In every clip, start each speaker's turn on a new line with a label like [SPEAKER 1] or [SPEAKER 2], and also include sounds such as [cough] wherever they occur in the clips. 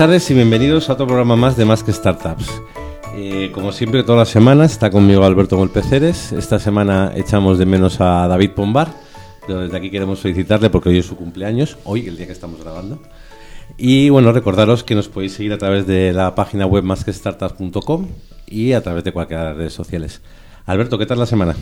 [SPEAKER 1] Tardes y bienvenidos a otro programa más de Más que Startups. Eh, como siempre, todas las semanas está conmigo Alberto Golpeceres. Esta semana echamos de menos a David Pombar. Pero desde aquí queremos felicitarle porque hoy es su cumpleaños, hoy, el día que estamos grabando. Y bueno, recordaros que nos podéis seguir a través de la página web másquestartups.com y a través de cualquiera de las redes sociales. Alberto, ¿qué tal la semana?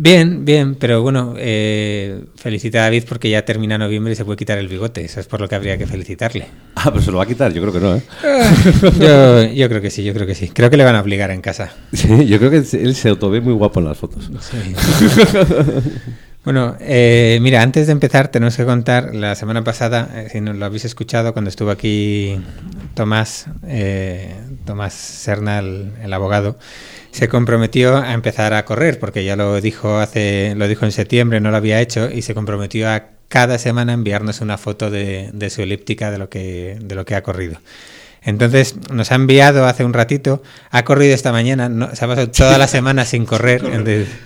[SPEAKER 2] Bien, bien, pero bueno, eh, felicita a David porque ya termina noviembre y se puede quitar el bigote. Eso es por lo que habría que felicitarle. [laughs]
[SPEAKER 1] Ah, pues se lo va a quitar, yo creo que no, ¿eh?
[SPEAKER 2] yo, yo, creo que sí, yo creo que sí. Creo que le van a obligar en casa. [laughs]
[SPEAKER 1] Sí, yo creo que él se autové muy guapo en las fotos. [laughs]
[SPEAKER 2] Bueno, eh, mira, antes de empezar tenemos que contar, la semana pasada, eh, si no lo habéis escuchado, cuando estuvo aquí Tomás, eh, Tomás Serna, el abogado, se comprometió a empezar a correr, porque ya lo dijo hace, lo dijo en septiembre, no lo había hecho, y se comprometió a cada semana enviarnos una foto de, de su elíptica de lo que, de lo que ha corrido. Entonces nos ha enviado hace un ratito, ha corrido esta mañana, se ha pasado toda la semana sin [laughs] correr.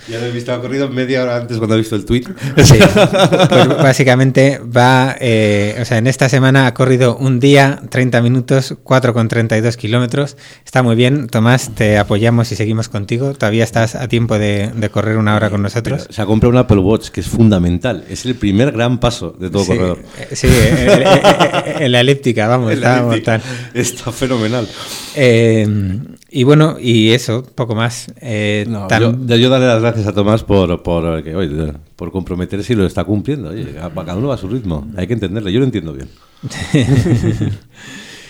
[SPEAKER 1] Ya lo he visto, ha corrido media hora antes cuando ha visto el tweet. [laughs]
[SPEAKER 2] Sí, [laughs] pues básicamente va, eh, o sea, en esta semana ha corrido un día, 30 minutos, 4,32 kilómetros. Está muy bien, Tomás, te apoyamos y seguimos contigo. Todavía estás a tiempo de, correr una hora con nosotros.
[SPEAKER 1] se ha comprado un Apple Watch, que es fundamental. Es el primer gran paso de todo corredor.
[SPEAKER 2] Eh, sí, en, la elíptica, vamos, está mortal.
[SPEAKER 1] Está fenomenal.
[SPEAKER 2] Eh, y bueno, y eso, poco más.
[SPEAKER 1] Eh, yo, daré las gracias a Tomás por, por, que, por comprometerse y lo está cumpliendo. cada uno va a su ritmo, hay que entenderlo. Yo lo entiendo bien. [laughs]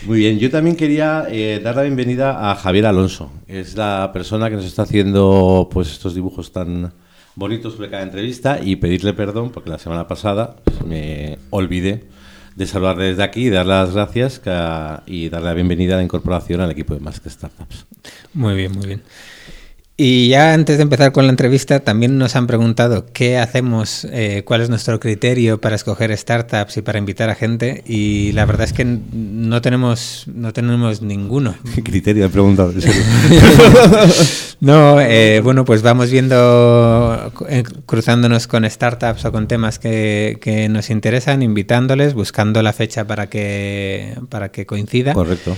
[SPEAKER 1] Muy bien, yo también quería eh, dar la bienvenida a Javier Alonso. Es la persona que nos está haciendo pues estos dibujos tan bonitos sobre cada entrevista y pedirle perdón porque la semana pasada me olvidé de saludar desde aquí, dar las gracias y darle la bienvenida a la incorporación al equipo de Más que Startups.
[SPEAKER 2] Muy bien, muy bien. Y ya antes de empezar con la entrevista, también nos han preguntado qué hacemos, eh, cuál es nuestro criterio para escoger startups y para invitar a gente. Y la verdad es que no tenemos, no tenemos ninguno. [laughs]
[SPEAKER 1] ¿Qué criterio he preguntado? [laughs]
[SPEAKER 2] no, eh, bueno, pues vamos viendo, eh, cruzándonos con startups o con temas que, que, nos interesan, invitándoles, buscando la fecha para que, para que coincida.
[SPEAKER 1] Correcto.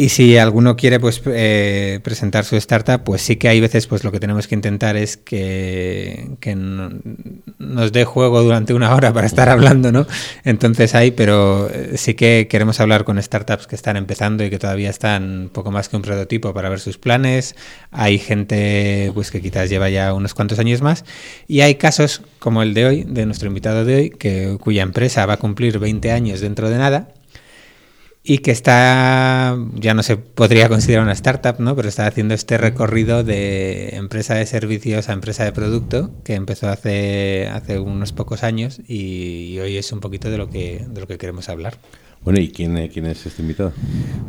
[SPEAKER 2] Y si alguno quiere pues eh, presentar su startup, pues sí que hay veces pues lo que tenemos que intentar es que, nos dé juego durante una hora para estar hablando, ¿no? Entonces hay, pero eh, sí que queremos hablar con startups que están empezando y que todavía están poco más que un prototipo para ver sus planes. Hay gente pues que quizás lleva ya unos cuantos años más y hay casos como el de hoy, de nuestro invitado de hoy, que cuya empresa va a cumplir 20 años dentro de nada y que está, ya no se podría considerar una startup, ¿no? pero está haciendo este recorrido de empresa de servicios a empresa de producto que empezó hace, hace unos pocos años y, hoy es un poquito de lo que, de lo que queremos hablar.
[SPEAKER 1] Bueno, ¿y quién, quién es este invitado?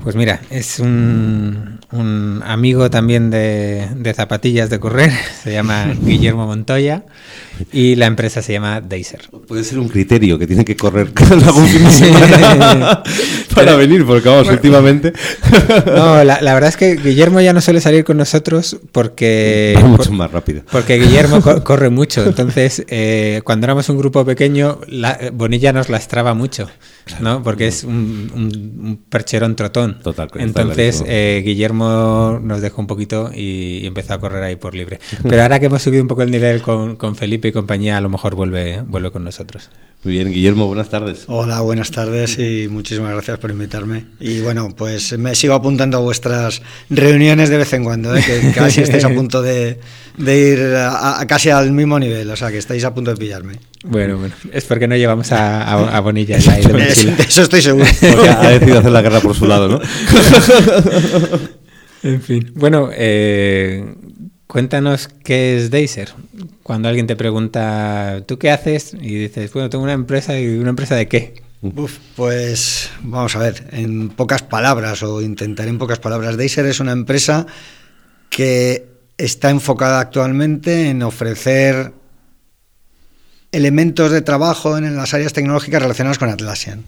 [SPEAKER 2] Pues mira, es un, un amigo también de, de, zapatillas de correr, [laughs] se llama Guillermo Montoya y la empresa se llama Deiser.
[SPEAKER 1] Puede ser un criterio que tiene que correr [laughs] cada fin de semana [laughs] para venir, porque vamos, últimamente...
[SPEAKER 2] no, la, la, verdad es que Guillermo ya no suele salir con nosotros porque... [laughs]
[SPEAKER 1] mucho más rápido.
[SPEAKER 2] Porque Guillermo corre mucho, entonces eh, cuando éramos un grupo pequeño, la, Bonilla nos lastraba mucho. ¿no? Porque es un, percherón trotón.
[SPEAKER 1] Total,
[SPEAKER 2] Entonces, eh, Guillermo nos dejó un poquito y, empezó a correr ahí por libre. Pero ahora que hemos subido un poco el nivel con, con, Felipe y compañía, a lo mejor vuelve, vuelve con nosotros.
[SPEAKER 1] Muy bien, Guillermo, buenas tardes.
[SPEAKER 3] Hola, buenas tardes y muchísimas gracias por invitarme. Y bueno, pues me sigo apuntando a vuestras reuniones de vez en cuando, ¿eh? que [laughs] casi estáis a punto de, ir a, casi al mismo nivel, o sea, que estáis a punto de pillarme.
[SPEAKER 2] Bueno, bueno, es porque no llevamos a, a, Bonilla ahí
[SPEAKER 3] Eso estoy seguro. [laughs]
[SPEAKER 1] Porque ha decidido hacer la guerra por su lado, ¿no? [laughs]
[SPEAKER 2] en fin. Bueno, eh, cuéntanos qué es Deiser. Cuando alguien te pregunta, ¿tú qué haces? Y dices, bueno, tengo una empresa y una empresa de qué.
[SPEAKER 3] Uf, pues vamos a ver, en pocas palabras o intentar en pocas palabras. Deiser es una empresa que está enfocada actualmente en ofrecer elementos de trabajo en las áreas tecnológicas relacionadas con Atlassian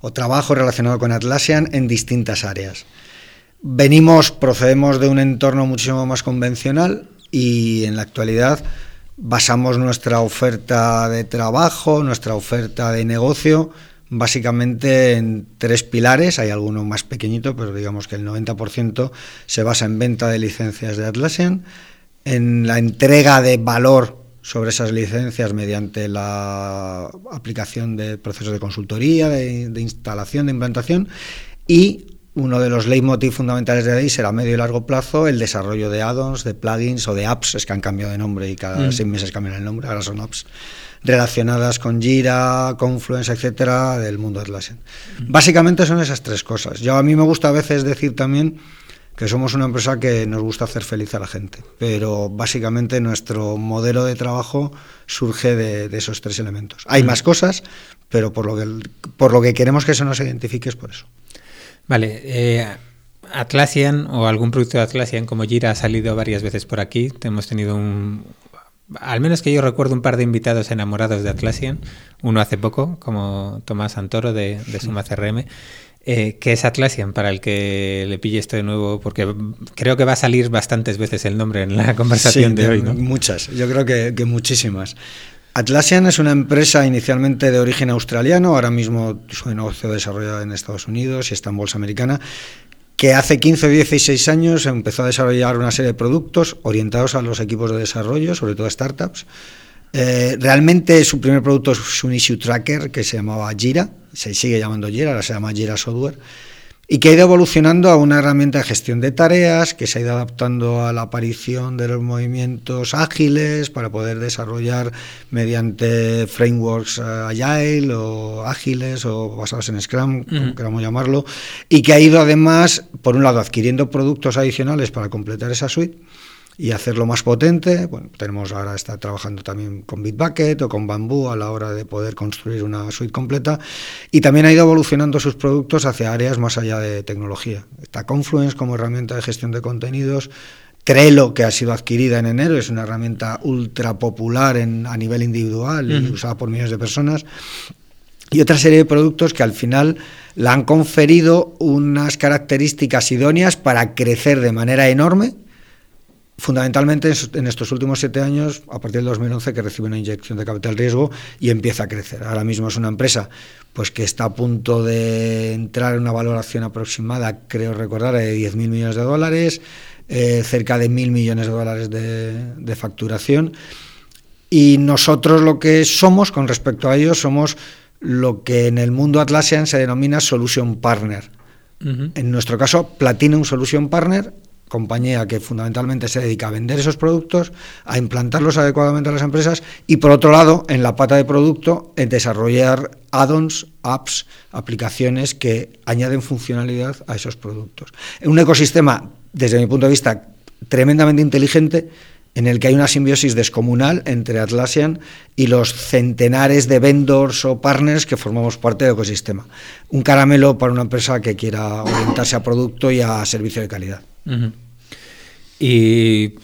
[SPEAKER 3] o trabajo relacionado con Atlassian en distintas áreas. Venimos, procedemos de un entorno muchísimo más convencional y en la actualidad basamos nuestra oferta de trabajo, nuestra oferta de negocio básicamente en tres pilares, hay alguno más pequeñito, pero digamos que el 90% se basa en venta de licencias de Atlassian, en la entrega de valor sobre esas licencias mediante la aplicación de procesos de consultoría, de, instalación, de implantación y uno de los leitmotiv fundamentales de ahí será a medio y largo plazo el desarrollo de add-ons, de plugins o de apps, es que han cambiado de nombre y cada mm. seis meses cambian el nombre, ahora son apps relacionadas con Jira, Confluence, etcétera, del mundo Atlassian. Mm. Básicamente son esas tres cosas. Yo a mí me gusta a veces decir también que somos una empresa que nos gusta hacer feliz a la gente, pero básicamente nuestro modelo de trabajo surge de, esos tres elementos. Hay mm. más cosas, pero por lo que por lo que queremos que se nos identifique es por eso.
[SPEAKER 2] Vale, eh, Atlassian o algún producto de Atlassian como Jira ha salido varias veces por aquí. Hemos tenido un, al menos que yo recuerdo un par de invitados enamorados de Atlassian, uno hace poco, como Tomás Santoro de, Suma CRM, eh, que es Atlassian, para el que le pille esto de nuevo, porque creo que va a salir bastantes veces el nombre en la [laughs] conversación de, hoy. ¿no?
[SPEAKER 3] Muchas, yo creo que, que, muchísimas. Atlassian es una empresa inicialmente de origen australiano, ahora mismo su negocio desarrollado en Estados Unidos y está en bolsa americana, que hace 15 o 16 años empezó a desarrollar una serie de productos orientados a los equipos de desarrollo, sobre todo a startups. Eh, realmente su primer producto es un issue tracker que se llamaba Jira, se sigue llamando Jira, ahora se llama Jira Software y que ha ido evolucionando a una herramienta de gestión de tareas, que se ha ido adaptando a la aparición de los movimientos ágiles para poder desarrollar mediante frameworks eh, agile o ágiles o basados en Scrum, como queramos llamarlo, y que ha ido además, por un lado, adquiriendo productos adicionales para completar esa suite y hacerlo más potente. Bueno, tenemos ahora está trabajando también con Bitbucket o con Bamboo a la hora de poder construir una suite completa y también ha ido evolucionando sus productos hacia áreas más allá de tecnología. Está Confluence como herramienta de gestión de contenidos. Trello, que ha sido adquirida en enero, es una herramienta ultra popular en, a nivel individual y usada por millones de personas. Y otra serie de productos que al final la han conferido unas características idóneas para crecer de manera enorme fundamentalmente en estos últimos siete años, a partir del 2011, que recibe una inyección de capital riesgo y empieza a crecer. Ahora mismo es una empresa pues que está a punto de entrar en una valoración aproximada, creo recordar, de 10.000 millones de dólares, eh, cerca de 1.000 millones de dólares de, facturación. Y nosotros lo que somos con respecto a ellos somos lo que en el mundo Atlassian se denomina Solution Partner. En nuestro caso, Platinum Solution Partner compañía que fundamentalmente se dedica a vender esos productos, a implantarlos adecuadamente a las empresas y por otro lado, en la pata de producto, en desarrollar add-ons, apps, aplicaciones que añaden funcionalidad a esos productos. Un ecosistema, desde mi punto de vista, tremendamente inteligente en el que hay una simbiosis descomunal entre Atlassian y los centenares de vendors o partners que formamos parte del ecosistema. Un caramelo para una empresa que quiera orientarse a producto y a servicio de calidad.
[SPEAKER 2] Y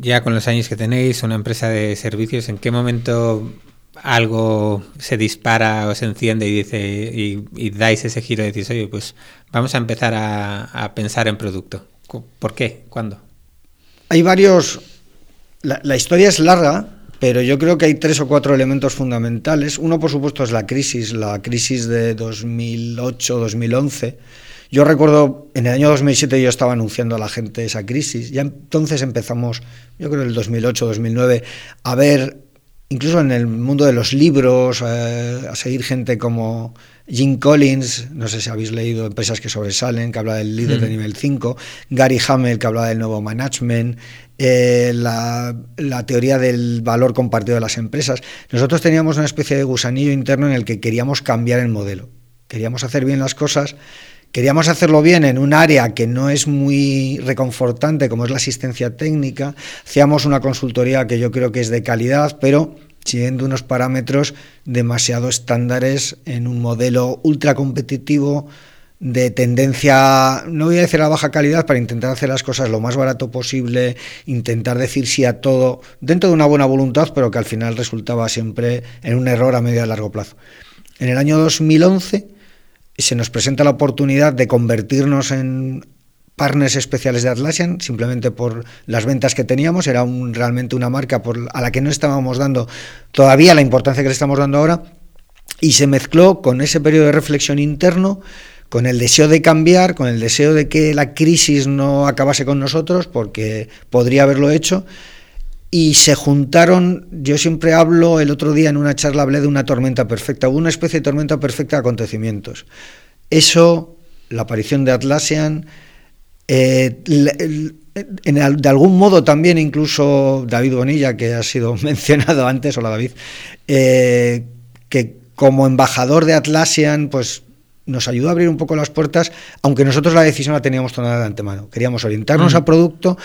[SPEAKER 2] ya con los años que tenéis, una empresa de servicios, ¿en qué momento algo se dispara o se enciende y dice y, dais ese giro y decís, oye, pues vamos a empezar a, pensar en producto? ¿Por qué? ¿Cuándo?
[SPEAKER 3] Hay varios. La, la historia es larga, pero yo creo que hay tres o cuatro elementos fundamentales. Uno, por supuesto, es la crisis, la crisis de 2008-2011 yo recuerdo, en el año 2007 yo estaba anunciando a la gente esa crisis, ya entonces empezamos, yo creo en el 2008-2009, a ver, incluso en el mundo de los libros, eh, a seguir gente como Jim Collins, no sé si habéis leído Empresas que sobresalen, que habla del líder de mm. nivel 5, Gary Hamel, que habla del nuevo management, eh, la, la, teoría del valor compartido de las empresas. Nosotros teníamos una especie de gusanillo interno en el que queríamos cambiar el modelo. Queríamos hacer bien las cosas Queríamos hacerlo bien en un área que no es muy reconfortante como es la asistencia técnica. Hacíamos una consultoría que yo creo que es de calidad, pero siguiendo unos parámetros demasiado estándares en un modelo ultra competitivo de tendencia, no voy a decir a baja calidad, para intentar hacer las cosas lo más barato posible, intentar decir sí a todo, dentro de una buena voluntad, pero que al final resultaba siempre en un error a medio y largo plazo. En el año 2011 se nos presenta la oportunidad de convertirnos en partners especiales de Atlassian, simplemente por las ventas que teníamos, era un, realmente una marca a la que no estábamos dando todavía la importancia que le estamos dando ahora, y se mezcló con ese periodo de reflexión interno, con el deseo de cambiar, con el deseo de que la crisis no acabase con nosotros, porque podría haberlo hecho, y se juntaron, yo siempre hablo, el otro día en una charla hablé de una tormenta perfecta, una especie de tormenta perfecta de acontecimientos. Eso, la aparición de Atlassian, eh, de algún modo también incluso David Bonilla, que ha sido [laughs] mencionado antes, hola David, eh, que como embajador de Atlassian, pues nos ayudó a abrir un poco las puertas, aunque nosotros la decisión la teníamos tomada de antemano. Queríamos orientarnos a producto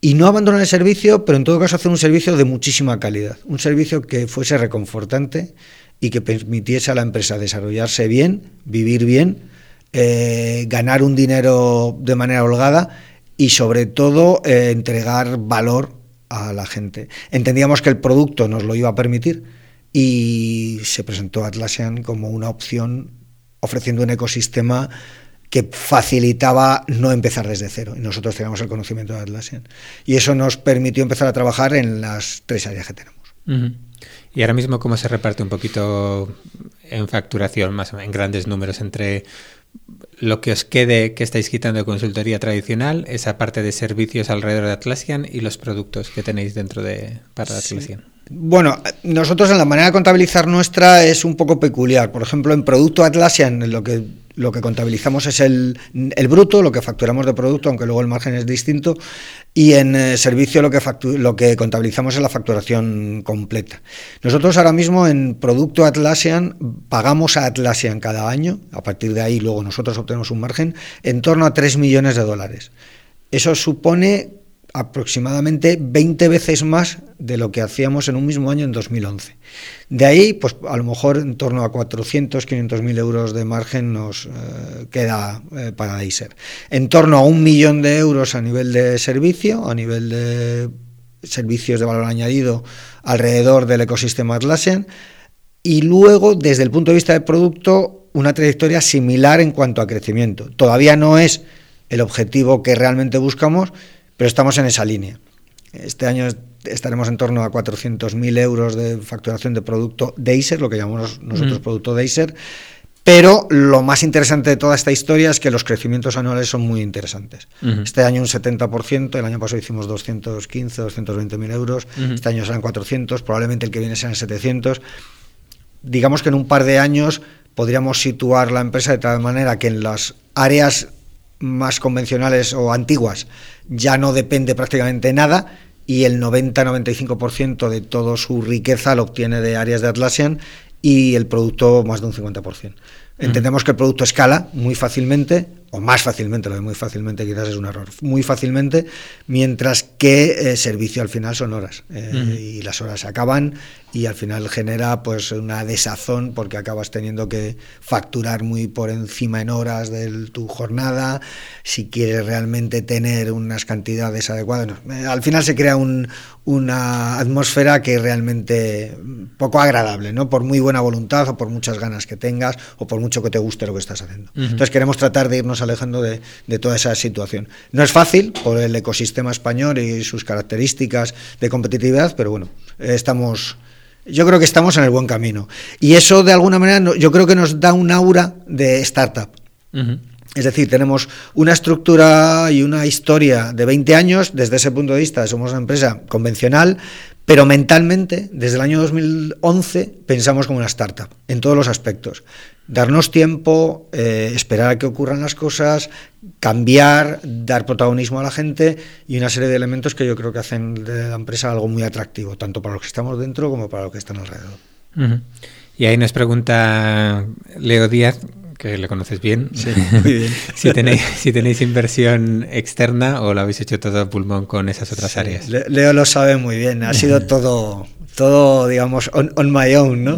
[SPEAKER 3] y no abandonar el servicio, pero en todo caso hacer un servicio de muchísima calidad, un servicio que fuese reconfortante y que permitiese a la empresa desarrollarse bien, vivir bien, eh, ganar un dinero de manera holgada y sobre todo eh, entregar valor a la gente. Entendíamos que el producto nos lo iba a permitir y se presentó Atlassian como una opción ofreciendo un ecosistema que facilitaba no empezar desde cero. Y nosotros teníamos el conocimiento de Atlassian. Y eso nos permitió empezar a trabajar en las tres áreas que tenemos.
[SPEAKER 2] Y ahora mismo, ¿cómo se reparte un poquito en facturación, más en grandes números, entre lo que os quede que estáis quitando de consultoría tradicional, esa parte de servicios alrededor de Atlassian y los productos que tenéis dentro de para Atlassian?
[SPEAKER 3] Bueno, nosotros en la manera de contabilizar nuestra es un poco peculiar. Por ejemplo, en producto Atlassian, lo que lo que contabilizamos es el, bruto, lo que facturamos de producto, aunque luego el margen es distinto, y en eh, servicio lo que, lo que contabilizamos es la facturación completa. Nosotros ahora mismo en producto Atlassian pagamos a Atlassian cada año, a partir de ahí luego nosotros obtenemos un margen, en torno a 3 millones de dólares. Eso supone aproximadamente 20 veces más de lo que hacíamos en un mismo año en 2011. De ahí, pues a lo mejor en torno a 400, 500 mil euros de margen nos eh, queda eh, para Deiser. En torno a un millón de euros a nivel de servicio, a nivel de servicios de valor añadido alrededor del ecosistema Atlassian. Y luego, desde el punto de vista del producto, una trayectoria similar en cuanto a crecimiento. Todavía no es el objetivo que realmente buscamos, pero estamos en esa línea. Este año estaremos en torno a 400.000 euros de facturación de producto Deiser, lo que llamamos nosotros producto Deiser. Pero lo más interesante de toda esta historia es que los crecimientos anuales son muy interesantes. Este año un 70%, el año pasado hicimos 215, 220 mil euros, este año serán 400, probablemente el que viene serán 700. Digamos que en un par de años podríamos situar la empresa de tal manera que en las áreas más convencionales o antiguas ya no depende prácticamente nada y el 90-95% de toda su riqueza lo obtiene de áreas de Atlassian y el producto más de un 50%. Entendemos que el producto escala muy fácilmente, o más fácilmente, lo de muy fácilmente quizás es un error, muy fácilmente, mientras que eh, servicio al final son horas eh, y las horas se acaban y al final genera pues una desazón porque acabas teniendo que facturar muy por encima en horas de tu jornada, si quieres realmente tener unas cantidades adecuadas. Eh, al final se crea una atmósfera que es realmente poco agradable, ¿no? Por muy buena voluntad o por muchas ganas que tengas o por mucho que te guste lo que estás haciendo. Entonces queremos tratar de irnos alejando de, de toda esa situación. No es fácil por el ecosistema español y sus características de competitividad, pero bueno, estamos yo creo que estamos en el buen camino. Y eso, de alguna manera, yo creo que nos da un aura de startup. Es decir, tenemos una estructura y una historia de 20 años. Desde ese punto de vista, somos una empresa convencional, pero mentalmente, desde el año 2011, pensamos como una startup, en todos los aspectos. Darnos tiempo, eh, esperar a que ocurran las cosas, cambiar, dar protagonismo a la gente y una serie de elementos que yo creo que hacen de la empresa algo muy atractivo, tanto para los que estamos dentro como para los que están alrededor.
[SPEAKER 2] Y ahí nos pregunta Leo Díaz, que le conoces bien. [laughs] si, tenéis, si tenéis inversión externa o lo habéis hecho todo a pulmón con esas otras áreas.
[SPEAKER 3] Leo lo sabe muy bien, ha sido [laughs] todo, todo digamos, on, my own, ¿no?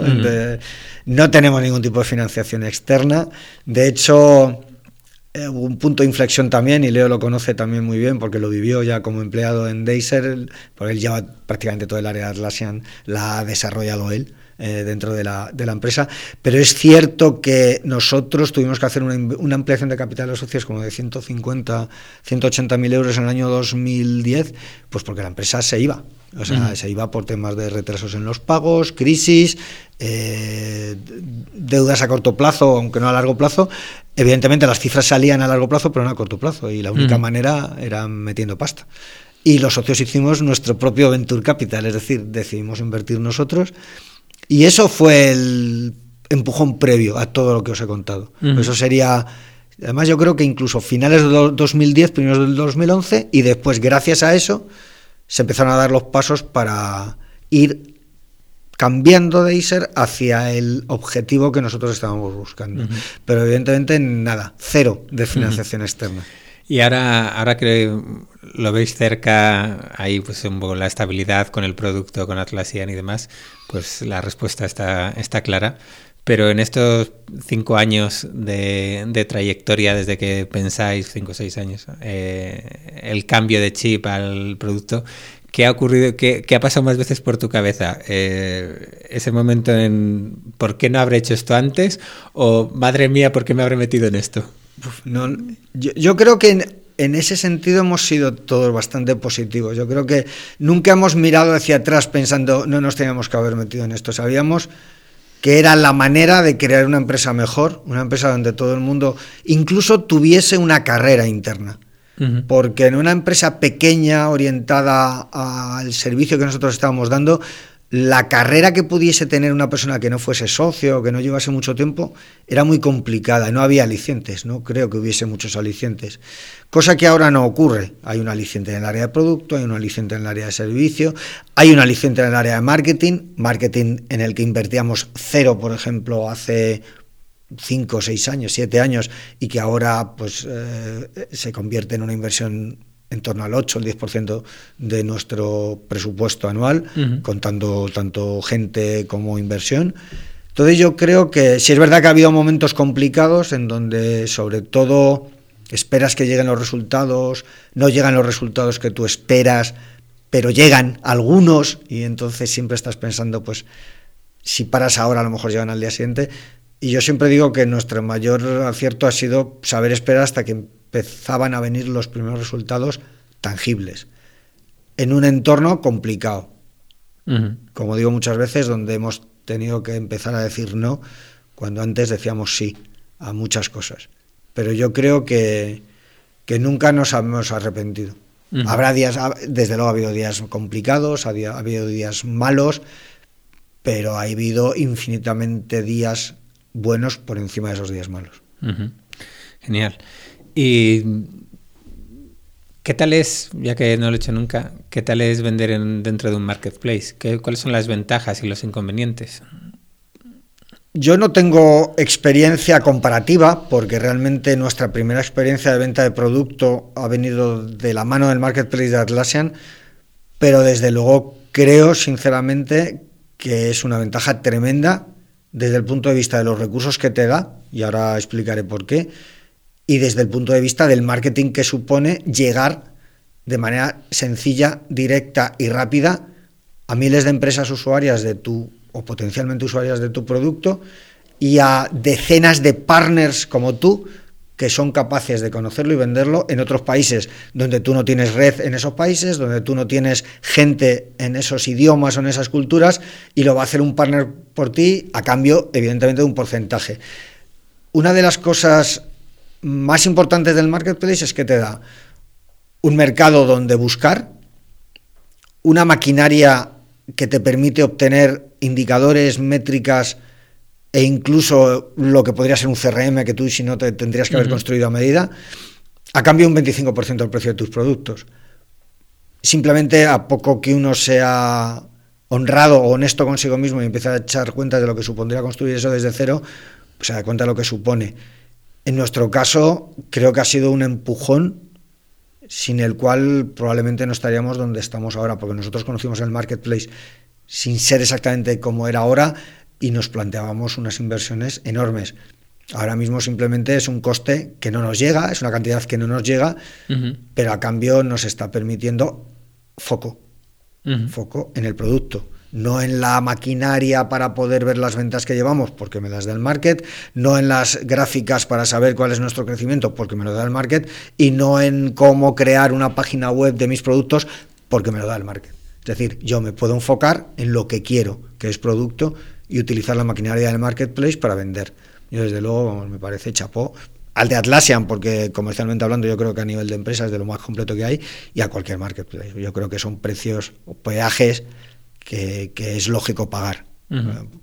[SPEAKER 3] No tenemos ningún tipo de financiación externa. De hecho, eh, un punto de inflexión también, y Leo lo conoce también muy bien porque lo vivió ya como empleado en Deiser, porque él lleva prácticamente todo el área de Atlassian, la ha desarrollado él. Eh, dentro de la, de la, empresa, pero es cierto que nosotros tuvimos que hacer una, ampliación de capital de socios como de 150, 180 mil euros en el año 2010, pues porque la empresa se iba. O sea, se iba por temas de retrasos en los pagos, crisis, eh, deudas a corto plazo, aunque no a largo plazo. Evidentemente las cifras salían a largo plazo, pero no a corto plazo. Y la única manera era metiendo pasta. Y los socios hicimos nuestro propio Venture Capital, es decir, decidimos invertir nosotros. Y eso fue el empujón previo a todo lo que os he contado. Eso sería Además, yo creo que incluso finales de 2010, primeros del 2011, y después, gracias a eso, se empezaron a dar los pasos para ir cambiando de ISER hacia el objetivo que nosotros estábamos buscando. Pero evidentemente nada, cero de financiación externa.
[SPEAKER 2] Y ahora, ahora que lo veis cerca, ahí pues un poco la estabilidad con el producto, con Atlassian y demás, pues la respuesta está, está clara. Pero en estos cinco años de, trayectoria, desde que pensáis, cinco o seis años, eh, el cambio de chip al producto, ¿qué ha ocurrido? ¿Qué, ha pasado más veces por tu cabeza? Eh, ese momento en ¿por qué no habré hecho esto antes? ¿O madre mía, ¿por qué me habré metido en esto?
[SPEAKER 3] no, yo, creo que en, en, ese sentido hemos sido todos bastante positivos. Yo creo que nunca hemos mirado hacia atrás pensando no nos teníamos que haber metido en esto. Sabíamos que era la manera de crear una empresa mejor, una empresa donde todo el mundo incluso tuviese una carrera interna. Porque en una empresa pequeña, orientada al servicio que nosotros estábamos dando, la carrera que pudiese tener una persona que no fuese socio, que no llevase mucho tiempo, era muy complicada. No había alicientes, no creo que hubiese muchos alicientes. Cosa que ahora no ocurre. Hay un aliciente en el área de producto, hay un aliciente en el área de servicio, hay un aliciente en el área de marketing, marketing en el que invertíamos cero, por ejemplo, hace cinco, seis años, siete años, y que ahora pues eh, se convierte en una inversión en torno al 8 o el 10% de nuestro presupuesto anual, contando tanto gente como inversión. Entonces yo creo que si es verdad que ha habido momentos complicados en donde sobre todo esperas que lleguen los resultados, no llegan los resultados que tú esperas, pero llegan algunos y entonces siempre estás pensando pues si paras ahora a lo mejor llegan al día siguiente. Y yo siempre digo que nuestro mayor acierto ha sido saber esperar hasta que empezaban a venir los primeros resultados tangibles en un entorno complicado. Como digo muchas veces, donde hemos tenido que empezar a decir no cuando antes decíamos sí a muchas cosas. Pero yo creo que, que nunca nos hemos arrepentido. Habrá días, desde luego ha habido días complicados, ha habido días malos, pero ha habido infinitamente días buenos por encima de esos días malos.
[SPEAKER 2] Genial. ¿Y qué tal es, ya que no lo he hecho nunca, qué tal es vender dentro de un marketplace? ¿Qué, ¿Cuáles son las ventajas y los inconvenientes?
[SPEAKER 3] Yo no tengo experiencia comparativa porque realmente nuestra primera experiencia de venta de producto ha venido de la mano del marketplace de Atlassian, pero desde luego creo sinceramente que es una ventaja tremenda desde el punto de vista de los recursos que te da, y ahora explicaré por qué, y desde el punto de vista del marketing que supone llegar de manera sencilla, directa y rápida a miles de empresas usuarias de tu o potencialmente usuarias de tu producto y a decenas de partners como tú que son capaces de conocerlo y venderlo en otros países donde tú no tienes red en esos países, donde tú no tienes gente en esos idiomas o en esas culturas y lo va a hacer un partner por ti a cambio evidentemente de un porcentaje. Una de las cosas más importantes del marketplace es que te da un mercado donde buscar, una maquinaria que te permite obtener indicadores, métricas e incluso lo que podría ser un CRM que tú si no te tendrías que haber construido a medida, a cambio un 25% del precio de tus productos. Simplemente a poco que uno sea honrado o honesto consigo mismo y empiece a echar cuenta de lo que supondría construir eso desde cero, pues se da cuenta de lo que supone. En nuestro caso, creo que ha sido un empujón sin el cual probablemente no estaríamos donde estamos ahora, porque nosotros conocimos el marketplace sin ser exactamente como era ahora y nos planteábamos unas inversiones enormes. Ahora mismo simplemente es un coste que no nos llega, es una cantidad que no nos llega, pero a cambio nos está permitiendo foco, foco en el producto no en la maquinaria para poder ver las ventas que llevamos, porque me las da el market, no en las gráficas para saber cuál es nuestro crecimiento, porque me lo da el market, y no en cómo crear una página web de mis productos, porque me lo da el market. Es decir, yo me puedo enfocar en lo que quiero, que es producto, y utilizar la maquinaria del marketplace para vender. Y desde luego me parece chapó al de Atlassian, porque comercialmente hablando yo creo que a nivel de empresa es de lo más completo que hay, y a cualquier marketplace. Yo creo que son precios o peajes que, es lógico pagar.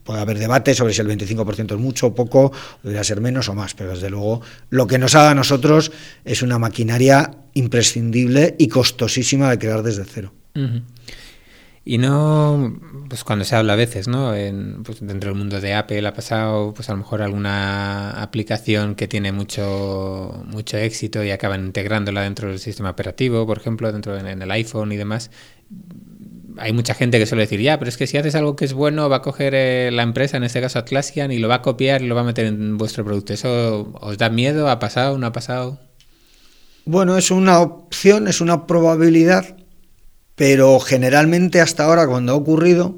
[SPEAKER 3] Puede haber debate sobre si el 25% es mucho o poco, debería ser menos o más, pero desde luego lo que nos haga a nosotros es una maquinaria imprescindible y costosísima de crear desde cero.
[SPEAKER 2] Y no, pues cuando se habla a veces, ¿no? En, pues dentro del mundo de Apple ha pasado, pues a lo mejor alguna aplicación que tiene mucho, mucho éxito y acaban integrándola dentro del sistema operativo, por ejemplo, dentro en, el iPhone y demás. Hay mucha gente que suele decir, ya, pero es que si haces algo que es bueno, va a coger eh, la empresa, en este caso Atlassian, y lo va a copiar y lo va a meter en vuestro producto. ¿Eso os da miedo? ¿Ha pasado? ¿No ha pasado?
[SPEAKER 3] Bueno, es una opción, es una probabilidad pero generalmente hasta ahora cuando ha ocurrido,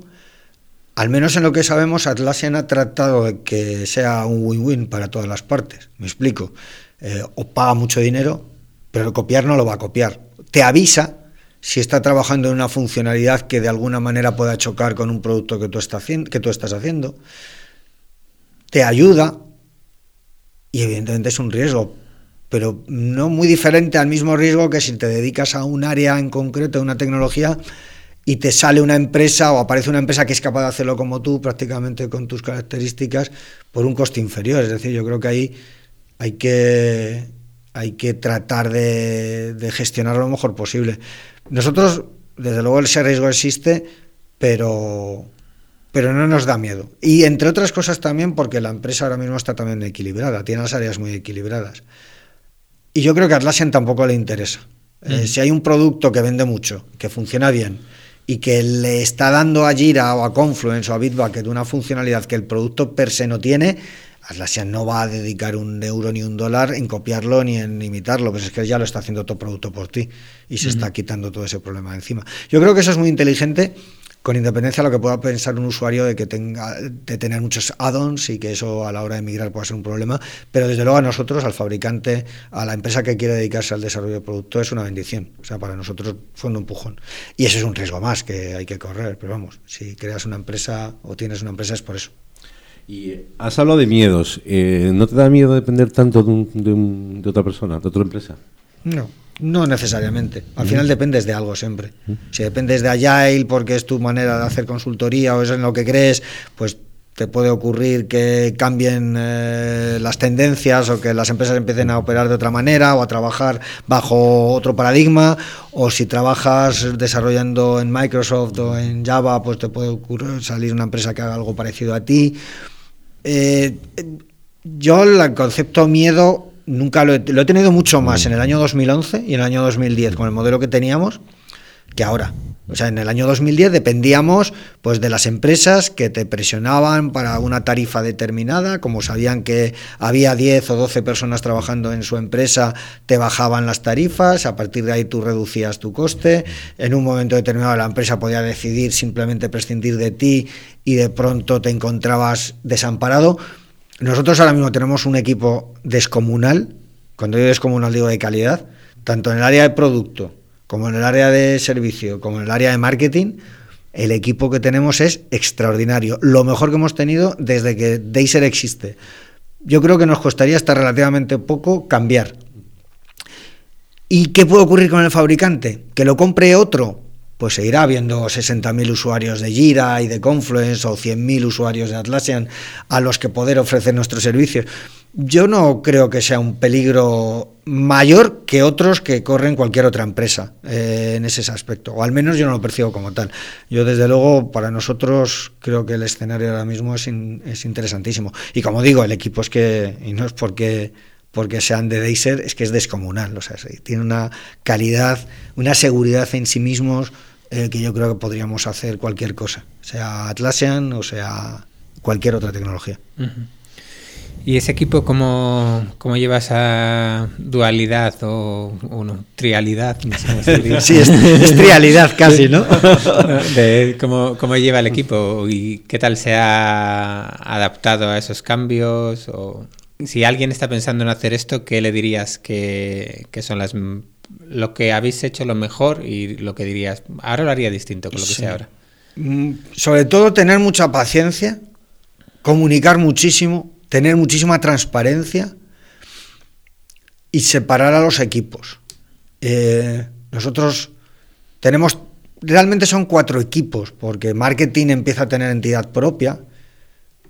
[SPEAKER 3] al menos en lo que sabemos, Atlassian ha tratado de que sea un win-win para todas las partes. Me explico. Eh, o paga mucho dinero, pero copiar no lo va a copiar. Te avisa si está trabajando en una funcionalidad que de alguna manera pueda chocar con un producto que tú, que tú estás haciendo. Te ayuda y evidentemente es un riesgo, pero no muy diferente al mismo riesgo que si te dedicas a un área en concreto, a una tecnología, y te sale una empresa o aparece una empresa que es capaz de hacerlo como tú, prácticamente con tus características, por un coste inferior. Es decir, yo creo que ahí hay que, hay que tratar de, de gestionarlo lo mejor posible. Nosotros, desde luego, ese riesgo existe, pero, pero no nos da miedo. Y entre otras cosas también porque la empresa ahora mismo está también equilibrada, tiene las áreas muy equilibradas. Y yo creo que a Atlassian tampoco le interesa. Eh, mm. si hay un producto que vende mucho, que funciona bien y que le está dando a Jira o a Confluence o a Bitbucket una funcionalidad que el producto per se no tiene, Atlassian no va a dedicar un euro ni un dólar en copiarlo ni en imitarlo, pues es que ya lo está haciendo todo producto por ti y se está quitando todo ese problema de encima. Yo creo que eso es muy inteligente con independencia de lo que pueda pensar un usuario de que tenga de tener muchos add-ons y que eso a la hora de migrar pueda ser un problema, pero desde luego a nosotros, al fabricante, a la empresa que quiere dedicarse al desarrollo de producto es una bendición. O sea, para nosotros fue un empujón. Y eso es un riesgo más que hay que correr, pero vamos, si creas una empresa o tienes una empresa es por eso.
[SPEAKER 1] Y has hablado de miedos. Eh, ¿No te da miedo depender tanto de, de otra persona, de otra empresa?
[SPEAKER 3] No. No necesariamente. Al final dependes de algo siempre. Si dependes de Agile porque es tu manera de hacer consultoría o es en lo que crees, pues te puede ocurrir que cambien eh, las tendencias o que las empresas empiecen a operar de otra manera o a trabajar bajo otro paradigma o si trabajas desarrollando en Microsoft o en Java pues te puede ocurrir salir una empresa que haga algo parecido a ti eh, yo el concepto miedo nunca lo he, tenido mucho más en el año 2011 y en el año 2010 con el modelo que teníamos que ahora. O sea, en el año 2010 dependíamos pues de las empresas que te presionaban para una tarifa determinada, como sabían que había 10 o 12 personas trabajando en su empresa, te bajaban las tarifas, a partir de ahí tú reducías tu coste, en un momento determinado la empresa podía decidir simplemente prescindir de ti y de pronto te encontrabas desamparado. Nosotros ahora mismo tenemos un equipo descomunal, cuando digo descomunal digo de calidad, tanto en el área de producto, como en el área de servicio, como en el área de marketing. El equipo que tenemos es extraordinario, lo mejor que hemos tenido desde que Deiser existe. Yo creo que nos costaría hasta relativamente poco cambiar. ¿Y qué puede ocurrir con el fabricante? ¿Que lo compre otro? Pues seguirá habiendo 60.000 usuarios de Jira y de Confluence o 100.000 usuarios de Atlassian a los que poder ofrecer nuestros servicios. Yo no creo que sea un peligro mayor que otros que corren cualquier otra empresa eh, en ese aspecto, o al menos yo no lo percibo como tal. Yo desde luego para nosotros creo que el escenario ahora mismo es, es interesantísimo. Y como digo, el equipo es que, y no es porque porque sean de Deiser, es que es descomunal. O sea, tiene una calidad, una seguridad en sí mismos eh, que yo creo que podríamos hacer cualquier cosa, sea Atlassian o sea cualquier otra tecnología.
[SPEAKER 2] ¿Y ese equipo cómo, cómo lleva esa dualidad o, trialidad?
[SPEAKER 3] sí, es, trialidad casi, ¿no? [laughs]
[SPEAKER 2] cómo, cómo, lleva el equipo y qué tal se ha adaptado a esos cambios. O si alguien está pensando en hacer esto, ¿qué le dirías que, que son las lo que habéis hecho lo mejor y lo que dirías, ahora lo haría distinto con lo que
[SPEAKER 3] Sí.
[SPEAKER 2] sea ahora.
[SPEAKER 3] Mm, Sobre todo tener mucha paciencia, comunicar muchísimo, tener muchísima transparencia y separar a los equipos. Eh, nosotros tenemos, realmente son cuatro equipos, porque marketing empieza a tener entidad propia,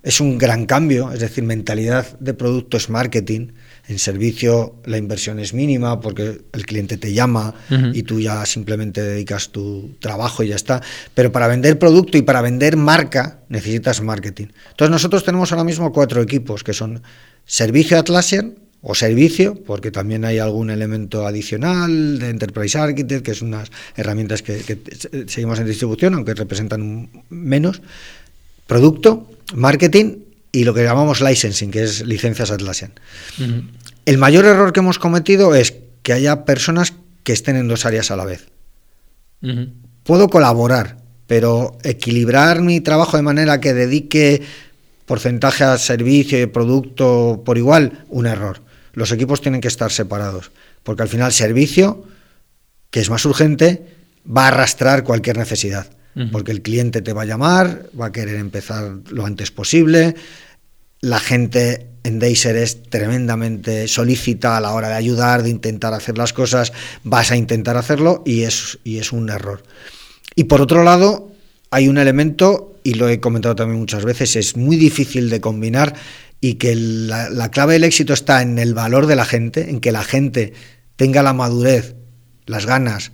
[SPEAKER 3] es un gran cambio, es decir, mentalidad de producto es marketing, en servicio la inversión es mínima porque el cliente te llama y tú ya simplemente dedicas tu trabajo y ya está, pero para vender producto y para vender marca necesitas marketing. Entonces nosotros tenemos ahora mismo cuatro equipos que son servicio Atlassian o servicio, porque también hay algún elemento adicional de Enterprise Architect, que es unas herramientas que, que seguimos en distribución, aunque representan menos. Producto, marketing y lo que llamamos licensing, que es licencias Atlassian. El mayor error que hemos cometido es que haya personas que estén en dos áreas a la vez. Puedo colaborar, pero equilibrar mi trabajo de manera que dedique porcentaje a servicio y producto por igual, un error. Los equipos tienen que estar separados, porque al final servicio, que es más urgente, va a arrastrar cualquier necesidad, Porque el cliente te va a llamar, va a querer empezar lo antes posible, la gente en Deiser es tremendamente solícita a la hora de ayudar, de intentar hacer las cosas, vas a intentar hacerlo y es, y es un error. Y por otro lado, hay un elemento, y lo he comentado también muchas veces, es muy difícil de combinar y que la clave del éxito está en el valor de la gente, en que la gente tenga la madurez, las ganas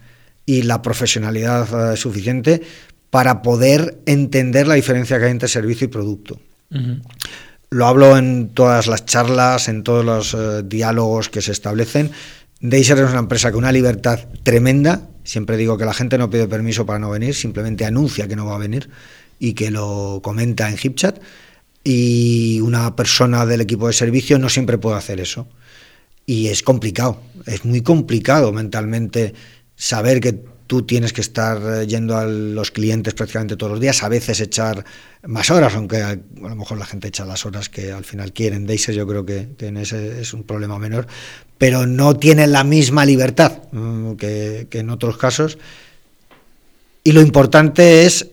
[SPEAKER 3] y la profesionalidad eh, suficiente para poder entender la diferencia que hay entre servicio y producto. Lo hablo en todas las charlas, en todos los eh, diálogos que se establecen. Deiser es una empresa con una libertad tremenda. Siempre digo que la gente no pide permiso para no venir, simplemente anuncia que no va a venir y que lo comenta en HipChat. Y una persona del equipo de servicio no siempre puede hacer eso. Y es complicado, es muy complicado mentalmente saber que tú tienes que estar eh, yendo a los clientes prácticamente todos los días, a veces echar más horas, aunque a, lo mejor la gente echa las horas que al final quieren. Deiser yo creo que tiene es un problema menor, pero no tienen la misma libertad mm, que, en otros casos. Y lo importante es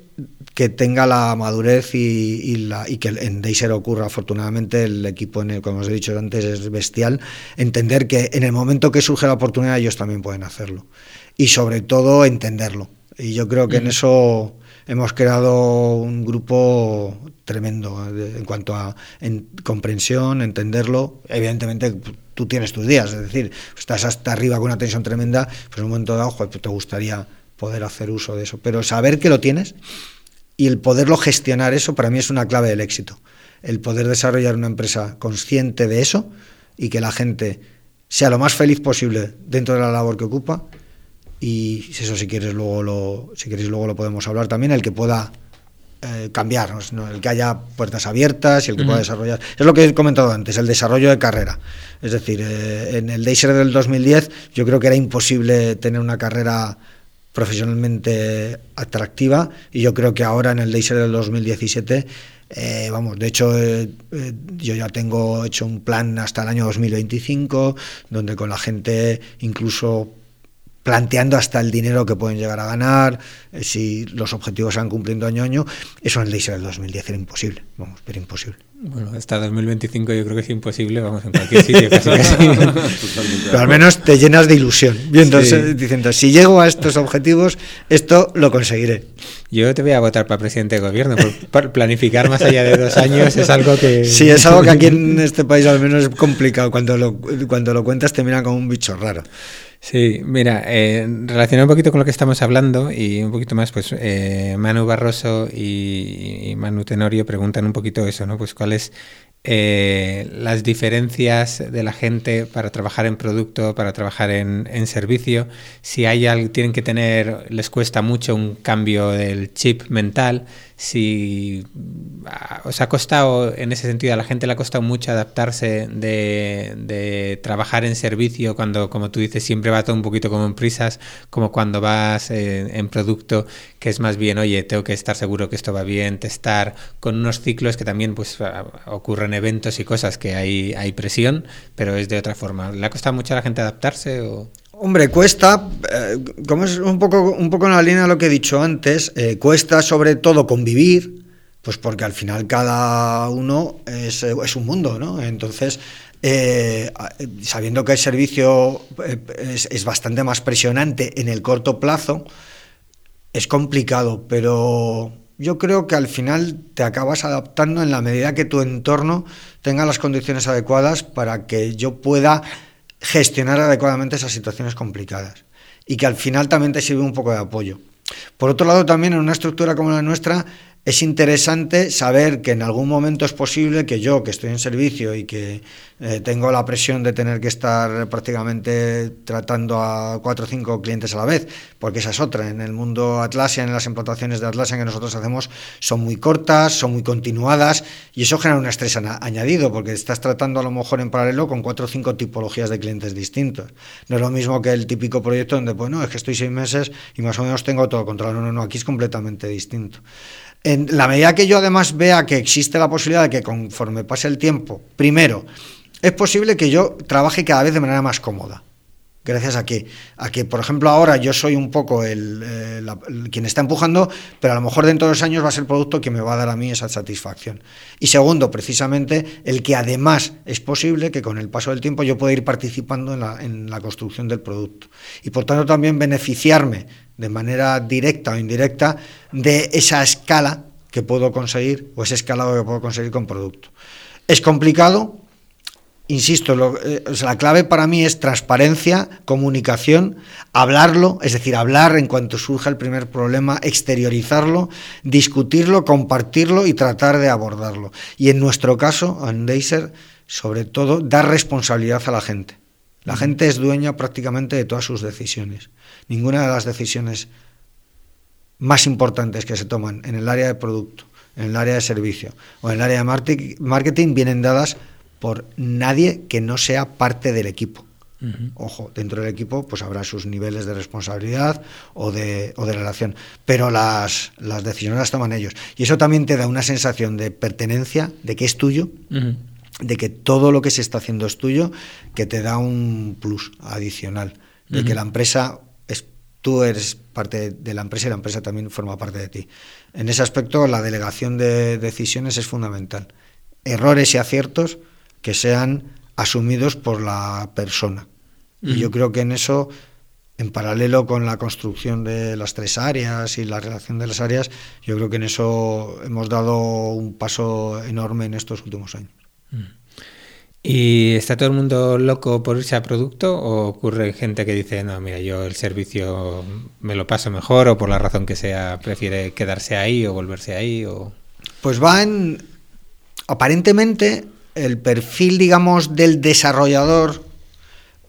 [SPEAKER 3] que tenga la madurez y, y, la, y que en Deiser ocurra. Afortunadamente, el equipo, en el, como os he dicho antes, es bestial. Entender que en el momento que surge la oportunidad, ellos también pueden hacerlo. Y sobre todo, entenderlo. Y yo creo que en eso hemos creado un grupo tremendo de, en cuanto a en, comprensión, entenderlo. Evidentemente, tú tienes tus días, es decir, estás hasta arriba con una tensión tremenda, pues en un momento dado, pues te gustaría poder hacer uso de eso. Pero saber que lo tienes y el poderlo gestionar eso para mí es una clave del éxito. El poder desarrollar una empresa consciente de eso y que la gente sea lo más feliz posible dentro de la labor que ocupa y eso si quieres luego lo si queréis luego lo podemos hablar también el que pueda eh, cambiar ¿no? el que haya puertas abiertas y el que uh -huh. pueda desarrollar es lo que he comentado antes el desarrollo de carrera es decir eh, en el Deiser del 2010 yo creo que era imposible tener una carrera profesionalmente atractiva y yo creo que ahora en el Deiser del 2017 eh, vamos, de hecho eh, eh, yo ya tengo hecho un plan hasta el año 2025 donde con la gente incluso planteando hasta el dinero que pueden llegar a ganar, eh, si los objetivos se van cumpliendo año a año, eso en el Deiser del 2010 era imposible, vamos, pero imposible.
[SPEAKER 2] Bueno, hasta 2025 yo creo que es imposible, vamos, en cualquier sitio casi, casi. [laughs]
[SPEAKER 3] Pero al menos te llenas de ilusión, viendo, sí. diciendo, si llego a estos objetivos, esto lo conseguiré.
[SPEAKER 2] Yo te voy a votar para presidente de gobierno, por, por planificar más allá de dos años es algo que...
[SPEAKER 3] Sí, es algo que aquí en este país al menos es complicado, cuando lo, cuando lo cuentas te miran como un bicho raro.
[SPEAKER 2] Sí, mira, eh, relacionado un poquito con lo que estamos hablando y un poquito más, pues eh, Manu Barroso y, Manu Tenorio preguntan un poquito eso, ¿no? Pues cuáles eh, las diferencias de la gente para trabajar en producto, para trabajar en, en servicio, si hay algo, tienen que tener, les cuesta mucho un cambio del chip mental, si os ha costado, en ese sentido, a la gente le ha costado mucho adaptarse de, de, trabajar en servicio cuando, como tú dices, siempre va todo un poquito como en prisas, como cuando vas en, en producto, que es más bien, oye, tengo que estar seguro que esto va bien, testar, con unos ciclos que también pues ocurren eventos y cosas que hay, hay presión, pero es de otra forma. ¿Le ha costado mucho a la gente adaptarse o...?
[SPEAKER 3] Hombre, cuesta, eh, como es un poco, un poco en la línea de lo que he dicho antes, eh, cuesta sobre todo convivir, pues porque al final cada uno es, es un mundo, ¿no? Entonces, eh, sabiendo que el servicio es, bastante más presionante en el corto plazo, es complicado, pero yo creo que al final te acabas adaptando en la medida que tu entorno tenga las condiciones adecuadas para que yo pueda gestionar adecuadamente esas situaciones complicadas y que al final también te sirve un poco de apoyo. Por otro lado, también en una estructura como la nuestra, es interesante saber que en algún momento es posible que yo, que estoy en servicio y que eh, tengo la presión de tener que estar prácticamente tratando a cuatro o cinco clientes a la vez, porque esa es otra. En el mundo Atlassian, en las implantaciones de Atlassian que nosotros hacemos, son muy cortas, son muy continuadas y eso genera un estrés añadido, porque estás tratando a lo mejor en paralelo con cuatro o cinco tipologías de clientes distintos. No es lo mismo que el típico proyecto donde, pues no, es que estoy seis meses y más o menos tengo todo controlado. No, no, no, aquí es completamente distinto. En la medida que yo además vea que existe la posibilidad de que conforme pase el tiempo, primero, es posible que yo trabaje cada vez de manera más cómoda. Gracias a que, a que por ejemplo, ahora yo soy un poco el, eh, quien está empujando, pero a lo mejor dentro de dos años va a ser el producto que me va a dar a mí esa satisfacción. Y segundo, precisamente, el que además es posible que con el paso del tiempo yo pueda ir participando en la construcción del producto. Y por tanto también beneficiarme de manera directa o indirecta de esa escala que puedo conseguir o ese escalado que puedo conseguir con producto. Es complicado, insisto, lo, eh, o sea, la clave para mí es transparencia, comunicación, hablarlo, es decir, hablar en cuanto surja el primer problema, exteriorizarlo, discutirlo, compartirlo y tratar de abordarlo. Y en nuestro caso, en Deiser, sobre todo, dar responsabilidad a la gente. La gente es dueña prácticamente de todas sus decisiones. Ninguna de las decisiones más importantes que se toman en el área de producto, en el área de servicio o en el área de marketing vienen dadas por nadie que no sea parte del equipo. Uh -huh. Ojo, dentro del equipo pues habrá sus niveles de responsabilidad o de, o de relación, pero las, las, decisiones las toman ellos. Y eso también te da una sensación de pertenencia, de que es tuyo, uh -huh. de que todo lo que se está haciendo es tuyo, que te da un plus adicional, de uh -huh. que la empresa es, tú eres parte de la empresa y la empresa también forma parte de ti. En ese aspecto la delegación de decisiones es fundamental. Errores y aciertos que sean asumidos por la persona. Uh -huh. Y yo creo que en eso, en paralelo con la construcción de las tres áreas y la relación de las áreas, yo creo que en eso hemos dado un paso enorme en estos últimos años.
[SPEAKER 2] ¿Y está todo el mundo loco por irse a producto o ocurre gente que dice, no, mira, yo el servicio me lo paso mejor o por la razón que sea prefiere quedarse ahí o volverse ahí? O...
[SPEAKER 3] Pues va en... Aparentemente el perfil, digamos, del desarrollador,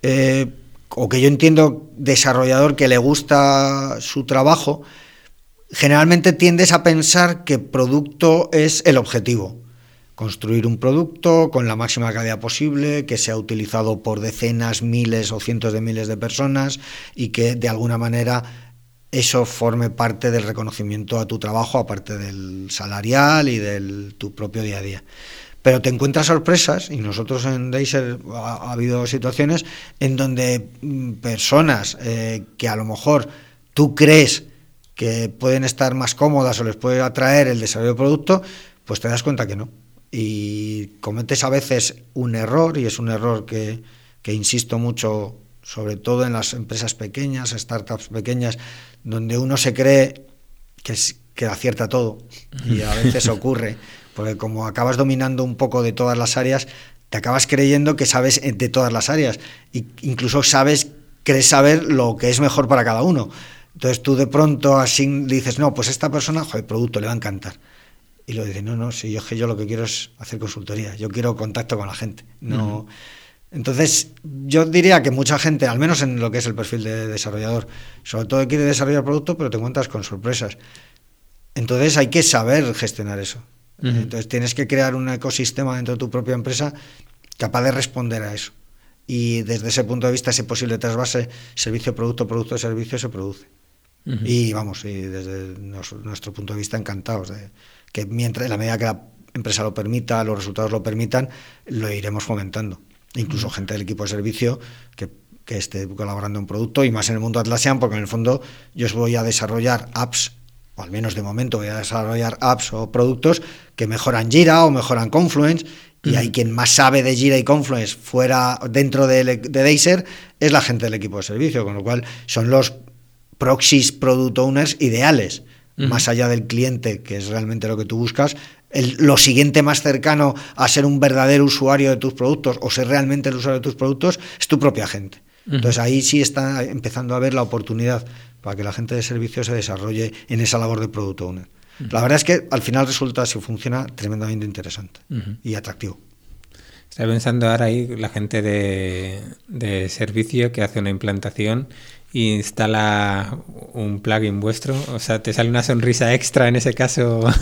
[SPEAKER 3] eh, o que yo entiendo desarrollador que le gusta su trabajo, generalmente tiendes a pensar que producto es el objetivo. Construir un producto con la máxima calidad posible, que sea utilizado por decenas, miles o cientos de miles de personas y que de alguna manera eso forme parte del reconocimiento a tu trabajo, aparte del salarial y de tu propio día a día pero te encuentras sorpresas, y nosotros en Deiser ha, ha habido situaciones en donde mm, personas eh, que a lo mejor tú crees que pueden estar más cómodas o les puede atraer el desarrollo del producto, pues te das cuenta que no. Y cometes a veces un error, y es un error que, que insisto mucho, sobre todo en las empresas pequeñas, startups pequeñas, donde uno se cree que, es, que acierta todo, y a veces [laughs] ocurre porque como acabas dominando un poco de todas las áreas, te acabas creyendo que sabes de todas las áreas, e incluso sabes, crees saber lo que es mejor para cada uno. Entonces tú de pronto así dices, no, pues esta persona, joder, el producto le va a encantar. Y lo dice, no, no, si yo, yo lo que quiero es hacer consultoría, yo quiero contacto con la gente. No. Uh -huh. Entonces, yo diría que mucha gente, al menos en lo que es el perfil de desarrollador, sobre todo quiere desarrollar producto, pero te encuentras con sorpresas. Entonces hay que saber gestionar eso. Uh -huh. Entonces tienes que crear un ecosistema dentro de tu propia empresa capaz de responder a eso. Y desde ese punto de vista, ese posible trasvase servicio, producto, producto, servicio se produce. Uh -huh. Y vamos, y desde nuestro punto de vista, encantados de que mientras, en la medida que la empresa lo permita, los resultados lo permitan, lo iremos fomentando. Incluso uh -huh. gente del equipo de servicio que que esté colaborando en un producto y más en el mundo Atlassian, porque en el fondo yo os voy a desarrollar apps, o al menos de momento voy a desarrollar apps o productos que mejoran Jira o mejoran Confluence. Y hay quien más sabe de Jira y Confluence fuera dentro de, de es la gente del equipo de servicio, con lo cual son los proxies product owners ideales, más allá del cliente, que es realmente lo que tú buscas, lo siguiente más cercano a ser un verdadero usuario de tus productos o ser realmente el usuario de tus productos es tu propia gente. Entonces ahí sí está empezando a ver la oportunidad para que la gente de servicio se desarrolle en esa labor de product owner. La verdad es que al final resulta, si funciona, tremendamente interesante y atractivo.
[SPEAKER 2] Estaba pensando ahora ahí la gente de, de servicio que hace una implantación instala un plugin vuestro? O sea, ¿te sale una sonrisa extra en ese caso? [laughs]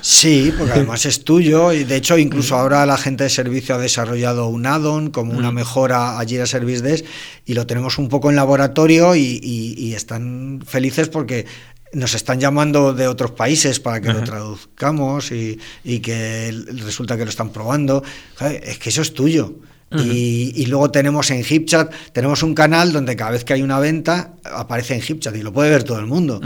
[SPEAKER 3] Sí, porque además es tuyo y de hecho incluso ahora la gente de servicio ha desarrollado un add-on como una mm. mejora a Jira Service Desk y lo tenemos un poco en laboratorio y, están felices porque nos están llamando de otros países para que lo traduzcamos y, y, que resulta que lo están probando. Es que eso es tuyo y, luego tenemos en HipChat, tenemos un canal donde cada vez que hay una venta aparece en HipChat y lo puede ver todo el mundo.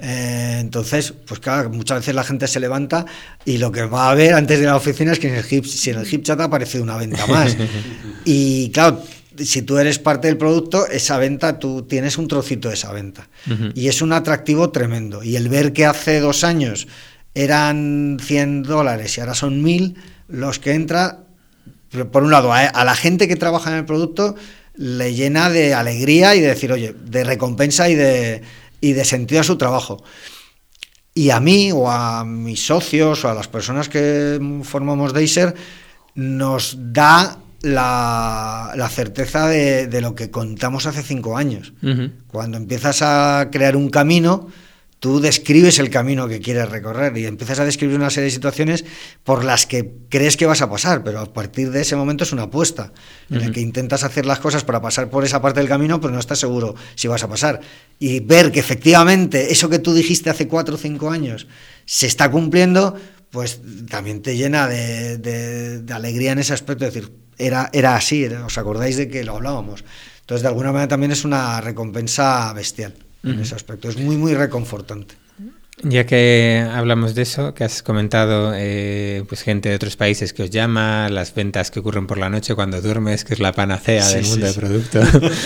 [SPEAKER 3] Eh, entonces, pues claro, muchas veces la gente se levanta y lo que va a ver antes de la oficina es que en el Hip, si en el HipChat aparece una venta más. [laughs] y claro, si tú eres parte del producto, esa venta, tú tienes un trocito de esa venta. Y es un atractivo tremendo. Y el ver que hace dos años eran 100 dólares y ahora son 1000, los que entra por un lado, a, la gente que trabaja en el producto le llena de alegría y de decir, oye, de recompensa y de, y de sentido a su trabajo. Y a mí o a mis socios o a las personas que formamos Deiser nos da la, certeza de, lo que contamos hace cinco años. Cuando empiezas a crear un camino, tú describes el camino que quieres recorrer y empiezas a describir una serie de situaciones por las que crees que vas a pasar, pero a partir de ese momento es una apuesta, en la que intentas hacer las cosas para pasar por esa parte del camino, pero no estás seguro si vas a pasar. Y ver que efectivamente eso que tú dijiste hace cuatro o cinco años se está cumpliendo, pues también te llena de, alegría en ese aspecto, es decir, era, era así, os acordáis de que lo hablábamos. Entonces, de alguna manera también es una recompensa bestial en ese aspecto. Es muy, muy reconfortante.
[SPEAKER 2] Ya que hablamos de eso, que has comentado, eh, pues gente de otros países que os llama, las ventas que ocurren por la noche cuando duermes, que es la panacea del mundo de producto.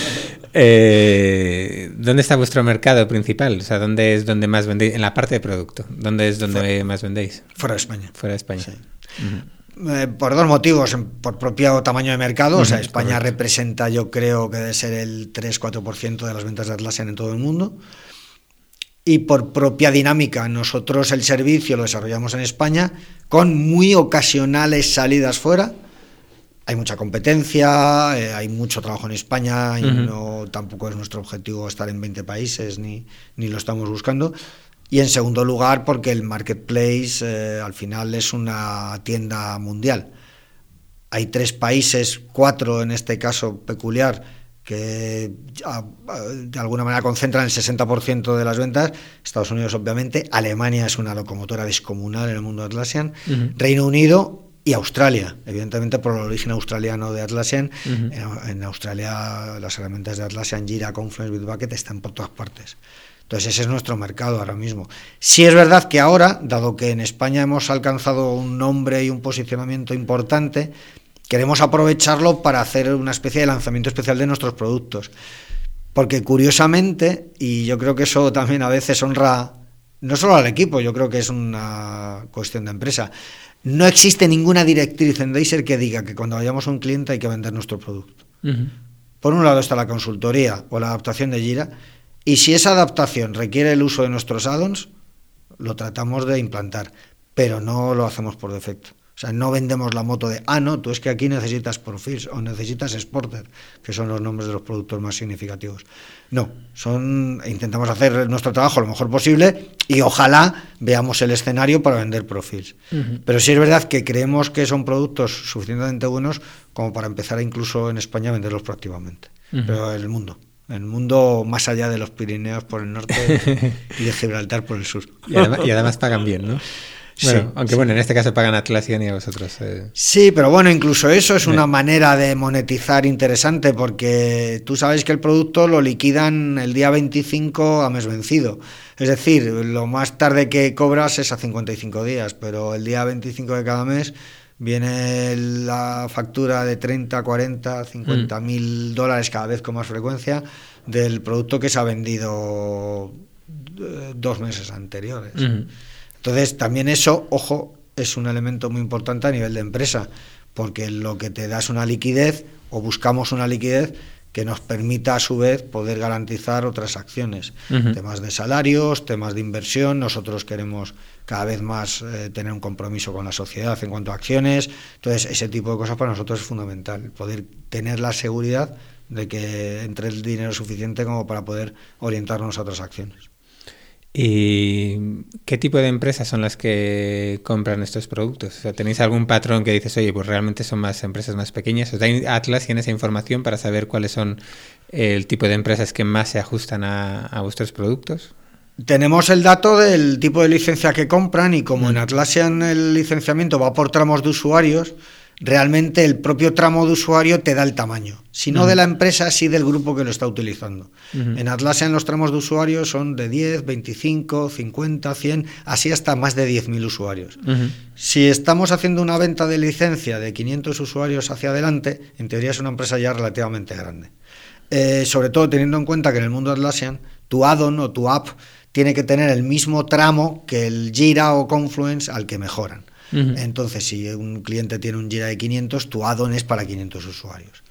[SPEAKER 2] [laughs] eh, ¿Dónde está vuestro mercado principal? O sea, ¿dónde es donde más vendéis? En la parte de producto. ¿Dónde es donde más vendéis?
[SPEAKER 3] Fuera de España.
[SPEAKER 2] Fuera de España.
[SPEAKER 3] Eh, por dos motivos, por propio tamaño de mercado, o sea, España representa yo creo que debe ser el 3-4% de las ventas de Atlassian en todo el mundo y por propia dinámica. Nosotros el servicio lo desarrollamos en España con muy ocasionales salidas fuera. Hay mucha competencia, eh, hay mucho trabajo en España y no tampoco es nuestro objetivo estar en 20 países ni, ni lo estamos buscando. Y en segundo lugar, porque el marketplace eh, al final es una tienda mundial. Hay tres países, cuatro en este caso peculiar, que de alguna manera concentran el 60% de las ventas. Estados Unidos, obviamente. Alemania es una locomotora descomunal en el mundo Atlassian. Reino Unido y Australia, evidentemente por el origen australiano de Atlassian. en, Australia las herramientas de Atlassian, Jira, Confluence, Bitbucket están por todas partes. Entonces ese es nuestro mercado ahora mismo. Sí es verdad que ahora, dado que en España hemos alcanzado un nombre y un posicionamiento importante, queremos aprovecharlo para hacer una especie de lanzamiento especial de nuestros productos. Porque curiosamente, y yo creo que eso también a veces honra no solo al equipo, yo creo que es una cuestión de empresa, no existe ninguna directriz en Deiser que diga que cuando vayamos a un cliente hay que vender nuestro producto. Por un lado está la consultoría o la adaptación de Gira, y si esa adaptación requiere el uso de nuestros add-ons, lo tratamos de implantar, pero no lo hacemos por defecto. O sea, no vendemos la moto de, ah, no, tú es que aquí necesitas Profils o necesitas Sporter, que son los nombres de los productos más significativos. No, son intentamos hacer nuestro trabajo lo mejor posible y ojalá veamos el escenario para vender Profils. Pero sí es verdad que creemos que son productos suficientemente buenos como para empezar incluso en España a venderlos proactivamente. Pero el mundo el mundo más allá de los Pirineos por el norte [laughs] y de Gibraltar por el sur.
[SPEAKER 2] Y además, y además pagan bien, ¿no? Bueno, aunque bueno, en este caso pagan Atlassian y a vosotros. Eh.
[SPEAKER 3] Sí, pero bueno, incluso eso es una manera de monetizar interesante porque tú sabes que el producto lo liquidan el día 25 a mes vencido. Es decir, lo más tarde que cobras es a 55 días, pero el día 25 de cada mes viene la factura de 30, 40, 50 mil dólares cada vez con más frecuencia del producto que se ha vendido eh, dos meses anteriores. Entonces, también eso, ojo, es un elemento muy importante a nivel de empresa, porque lo que te da es una liquidez o buscamos una liquidez que nos permita a su vez poder garantizar otras acciones, temas de salarios, temas de inversión. Nosotros queremos cada vez más eh, tener un compromiso con la sociedad en cuanto a acciones. Entonces, ese tipo de cosas para nosotros es fundamental, poder tener la seguridad de que entre el dinero suficiente como para poder orientarnos a otras acciones.
[SPEAKER 2] ¿Y qué tipo de empresas son las que compran estos productos? O sea, ¿Tenéis algún patrón que dices, oye, pues realmente son más empresas más pequeñas? ¿Os da Atlas tiene esa información para saber cuáles son el tipo de empresas que más se ajustan a, vuestros productos?
[SPEAKER 3] Tenemos el dato del tipo de licencia que compran y como en Atlassian el licenciamiento va por tramos de usuarios, realmente el propio tramo de usuario te da el tamaño. Si no de la empresa, sí del grupo que lo está utilizando. En Atlassian los tramos de usuario son de 10, 25, 50, 100, así hasta más de 10.000 usuarios. Si estamos haciendo una venta de licencia de 500 usuarios hacia adelante, en teoría es una empresa ya relativamente grande. Eh, sobre todo teniendo en cuenta que en el mundo Atlassian, tu add-on o tu app tiene que tener el mismo tramo que el Jira o Confluence al que mejoran. Entonces, si un cliente tiene un Jira de 500, tu add-on es para 500 usuarios.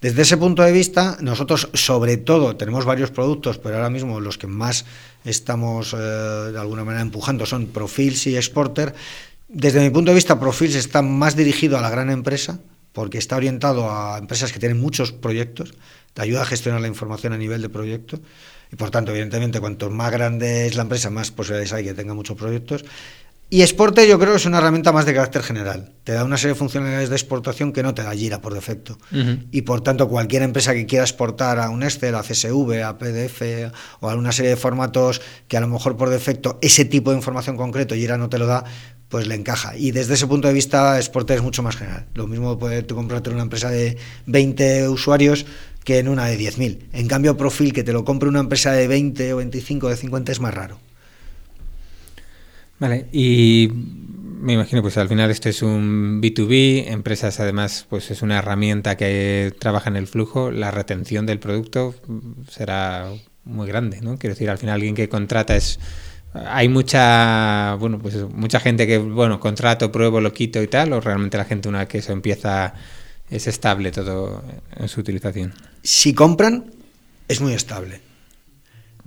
[SPEAKER 3] Desde ese punto de vista, nosotros sobre todo tenemos varios productos, pero ahora mismo los que más estamos eh, de alguna manera empujando son Profils y Exporter. Desde mi punto de vista, Profils está más dirigido a la gran empresa, porque está orientado a empresas que tienen muchos proyectos, te ayuda a gestionar la información a nivel de proyecto. Y por tanto, evidentemente, cuanto más grande es la empresa, más posibilidades hay que tenga muchos proyectos. Y Exporte yo creo que es una herramienta más de carácter general. Te da una serie de funcionalidades de exportación que no te da Gira por defecto. Y por tanto, cualquier empresa que quiera exportar a un Excel, a CSV, a PDF o a una serie de formatos que a lo mejor por defecto ese tipo de información concreto Gira no te lo da, pues le encaja. Y desde ese punto de vista, Exporte es mucho más general. Lo mismo puede comprarte en una empresa de 20 usuarios que en una de 10.000. En cambio, Profil, que te lo compre una empresa de 20 o 25 o de 50 es más raro.
[SPEAKER 2] Vale, y me imagino, pues al final esto es un B2B, empresas además, pues es una herramienta que trabaja en el flujo, la retención del producto será muy grande, ¿no? Quiero decir, al final alguien que contrata es hay mucha bueno pues mucha gente que bueno contrato pruebo lo quito y tal o realmente la gente una que eso empieza es estable todo en su utilización
[SPEAKER 3] si compran es muy estable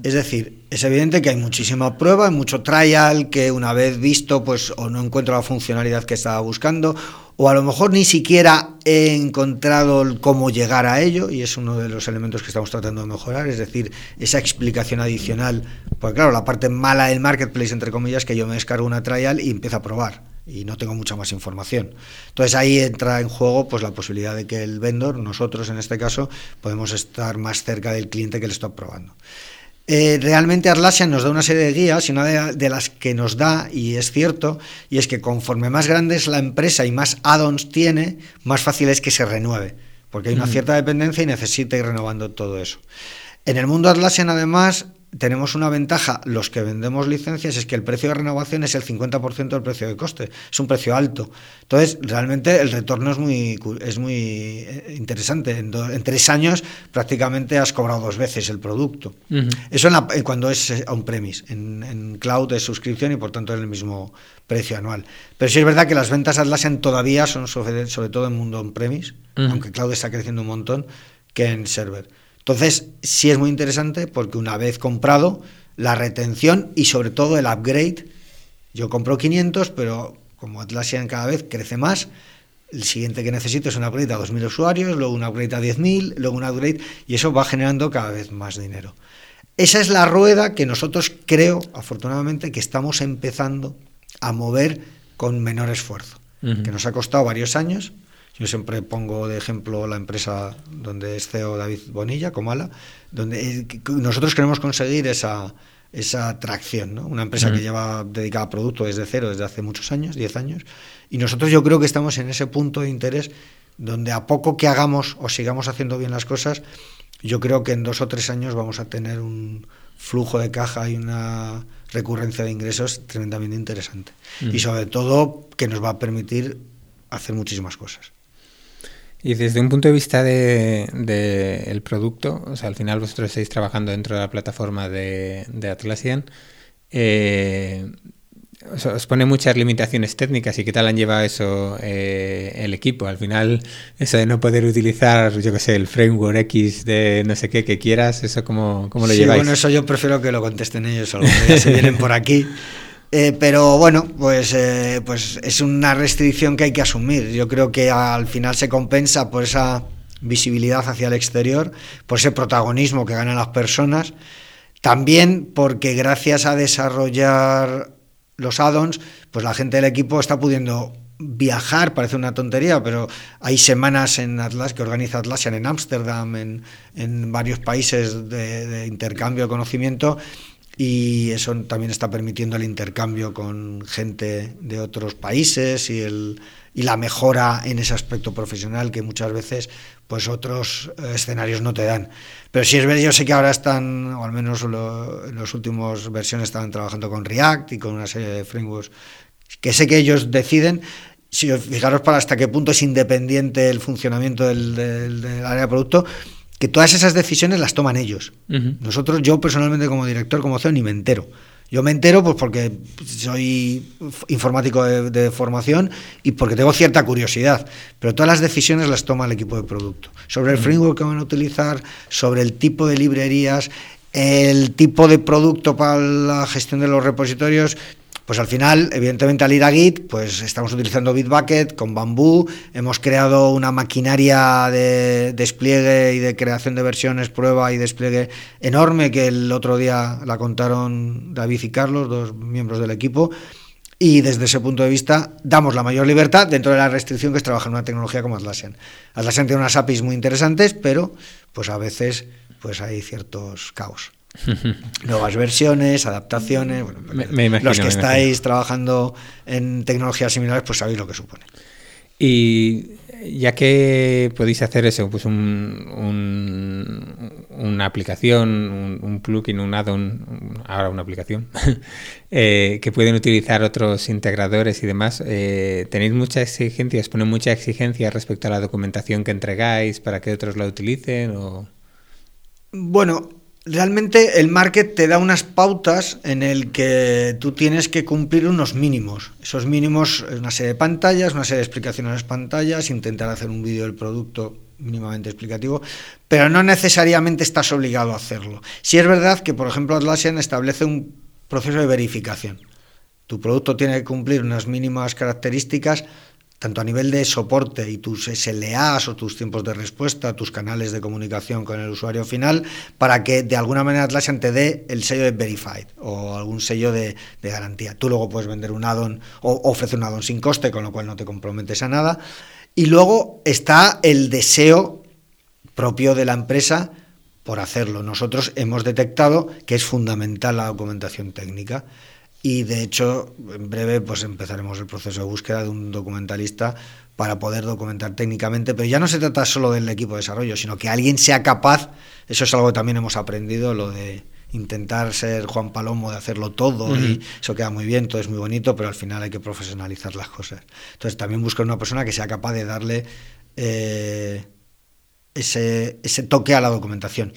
[SPEAKER 3] es decir, es evidente que hay muchísima prueba, hay mucho trial que una vez visto, pues o no encuentro la funcionalidad que estaba buscando, o a lo mejor ni siquiera he encontrado cómo llegar a ello, y es uno de los elementos que estamos tratando de mejorar, es decir, esa explicación adicional, porque claro, la parte mala del marketplace, entre comillas, que yo me descargo una trial y empiezo a probar y no tengo mucha más información. Entonces ahí entra en juego pues la posibilidad de que el vendor, nosotros en este caso, podemos estar más cerca del cliente que le está probando. Eh, realmente Atlassian nos da una serie de guías y una de, las que nos da, y es cierto, y es que conforme más grande es la empresa y más add-ons tiene, más fácil es que se renueve, porque hay una cierta dependencia y necesita ir renovando todo eso. En el mundo Atlassian, además, tenemos una ventaja, los que vendemos licencias, es que el precio de renovación es el 50% del precio de coste, es un precio alto. Entonces, realmente el retorno es muy, es muy eh, interesante. En, tres años prácticamente has cobrado dos veces el producto. Eso en cuando es eh, on-premise, en, cloud es suscripción y por tanto es el mismo precio anual. Pero sí es verdad que las ventas Atlassian todavía son sobre, sobre todo en mundo on-premise, aunque cloud está creciendo un montón, que en server. Entonces, sí es muy interesante porque una vez comprado, la retención y sobre todo el upgrade, yo compro 500, pero como Atlassian cada vez crece más, el siguiente que necesito es un upgrade a 2.000 usuarios, luego un upgrade a 10.000, luego un upgrade, y eso va generando cada vez más dinero. Esa es la rueda que nosotros creo, afortunadamente, que estamos empezando a mover con menor esfuerzo, que nos ha costado varios años, yo siempre pongo de ejemplo la empresa donde es CEO David Bonilla, Comala, donde nosotros queremos conseguir esa, esa tracción, ¿no? Una empresa que lleva dedicada a producto desde cero, desde hace muchos años, 10 años, y nosotros yo creo que estamos en ese punto de interés donde a poco que hagamos o sigamos haciendo bien las cosas, yo creo que en dos o tres años vamos a tener un flujo de caja y una recurrencia de ingresos tremendamente interesante. Y sobre todo que nos va a permitir hacer muchísimas cosas.
[SPEAKER 2] Y desde un punto de vista del de, el producto, o sea, al final vosotros estáis trabajando dentro de la plataforma de, de Atlassian, eh, os, pone muchas limitaciones técnicas y qué tal han llevado eso eh, el equipo. Al final, eso de no poder utilizar, yo qué sé, el framework X de no sé qué que quieras, eso cómo, cómo lo sí, lleváis.
[SPEAKER 3] Bueno, eso yo prefiero que lo contesten ellos, o ya se vienen por aquí. [laughs] Eh, pero bueno, pues, eh, pues es una restricción que hay que asumir. Yo creo que al final se compensa por esa visibilidad hacia el exterior, por ese protagonismo que ganan las personas, también porque gracias a desarrollar los add-ons, pues la gente del equipo está pudiendo viajar, parece una tontería, pero hay semanas en Atlas que organiza Atlassian en Ámsterdam, en, en, varios países de, de intercambio de conocimiento y eso también está permitiendo el intercambio con gente de otros países y, el, y la mejora en ese aspecto profesional que muchas veces pues otros eh, escenarios no te dan. Pero si es verdad, yo sé que ahora están, o al menos lo, en las últimas versiones estaban trabajando con React y con una serie de frameworks que sé que ellos deciden. Si fijaros para hasta qué punto es independiente el funcionamiento del, del área de producto, que todas esas decisiones las toman ellos. Uh -huh. Nosotros, yo personalmente como director, como CEO, ni me entero. Yo me entero pues porque soy informático de, de, formación y porque tengo cierta curiosidad, pero todas las decisiones las toma el equipo de producto. Sobre el framework que van a utilizar, sobre el tipo de librerías, el tipo de producto para la gestión de los repositorios, pues al final, evidentemente al ir a Git, pues estamos utilizando Bitbucket con Bamboo, hemos creado una maquinaria de despliegue y de creación de versiones, prueba y despliegue enorme que el otro día la contaron David y Carlos, dos miembros del equipo, y desde ese punto de vista damos la mayor libertad dentro de la restricción que es trabajar en una tecnología como Atlassian. Atlassian tiene unas APIs muy interesantes, pero pues a veces pues hay ciertos caos. [laughs] Nuevas versiones, adaptaciones. Bueno, me, me imagino, los que estáis trabajando en tecnologías similares, pues sabéis lo que supone.
[SPEAKER 2] Y ya que podéis hacer eso, pues un, un, una aplicación, un, un, plugin, un add-on, ahora una aplicación, [laughs] eh, que pueden utilizar otros integradores y demás, eh, ¿tenéis mucha exigencia, os ponen mucha exigencia respecto a la documentación que entregáis para que otros la utilicen? O...
[SPEAKER 3] Bueno, realmente el market te da unas pautas en el que tú tienes que cumplir unos mínimos. Esos mínimos una serie de pantallas, una serie de explicaciones en las pantallas, intentar hacer un vídeo del producto mínimamente explicativo, pero no necesariamente estás obligado a hacerlo. Si es verdad que, por ejemplo, Atlassian establece un proceso de verificación. Tu producto tiene que cumplir unas mínimas características tanto a nivel de soporte y tus SLAs o tus tiempos de respuesta, tus canales de comunicación con el usuario final, para que de alguna manera Atlassian te dé el sello de Verified o algún sello de, garantía. Tú luego puedes vender un add-on o ofrecer un add-on sin coste, con lo cual no te comprometes a nada. Y luego está el deseo propio de la empresa por hacerlo. Nosotros hemos detectado que es fundamental la documentación técnica y de hecho en breve pues empezaremos el proceso de búsqueda de un documentalista para poder documentar técnicamente, pero ya no se trata solo del equipo de desarrollo, sino que alguien sea capaz, eso es algo que también hemos aprendido, lo de intentar ser Juan Palomo, de hacerlo todo, uh -huh. y eso queda muy bien, todo es muy bonito, pero al final hay que profesionalizar las cosas. Entonces también buscar una persona que sea capaz de darle eh, ese, ese toque a la documentación.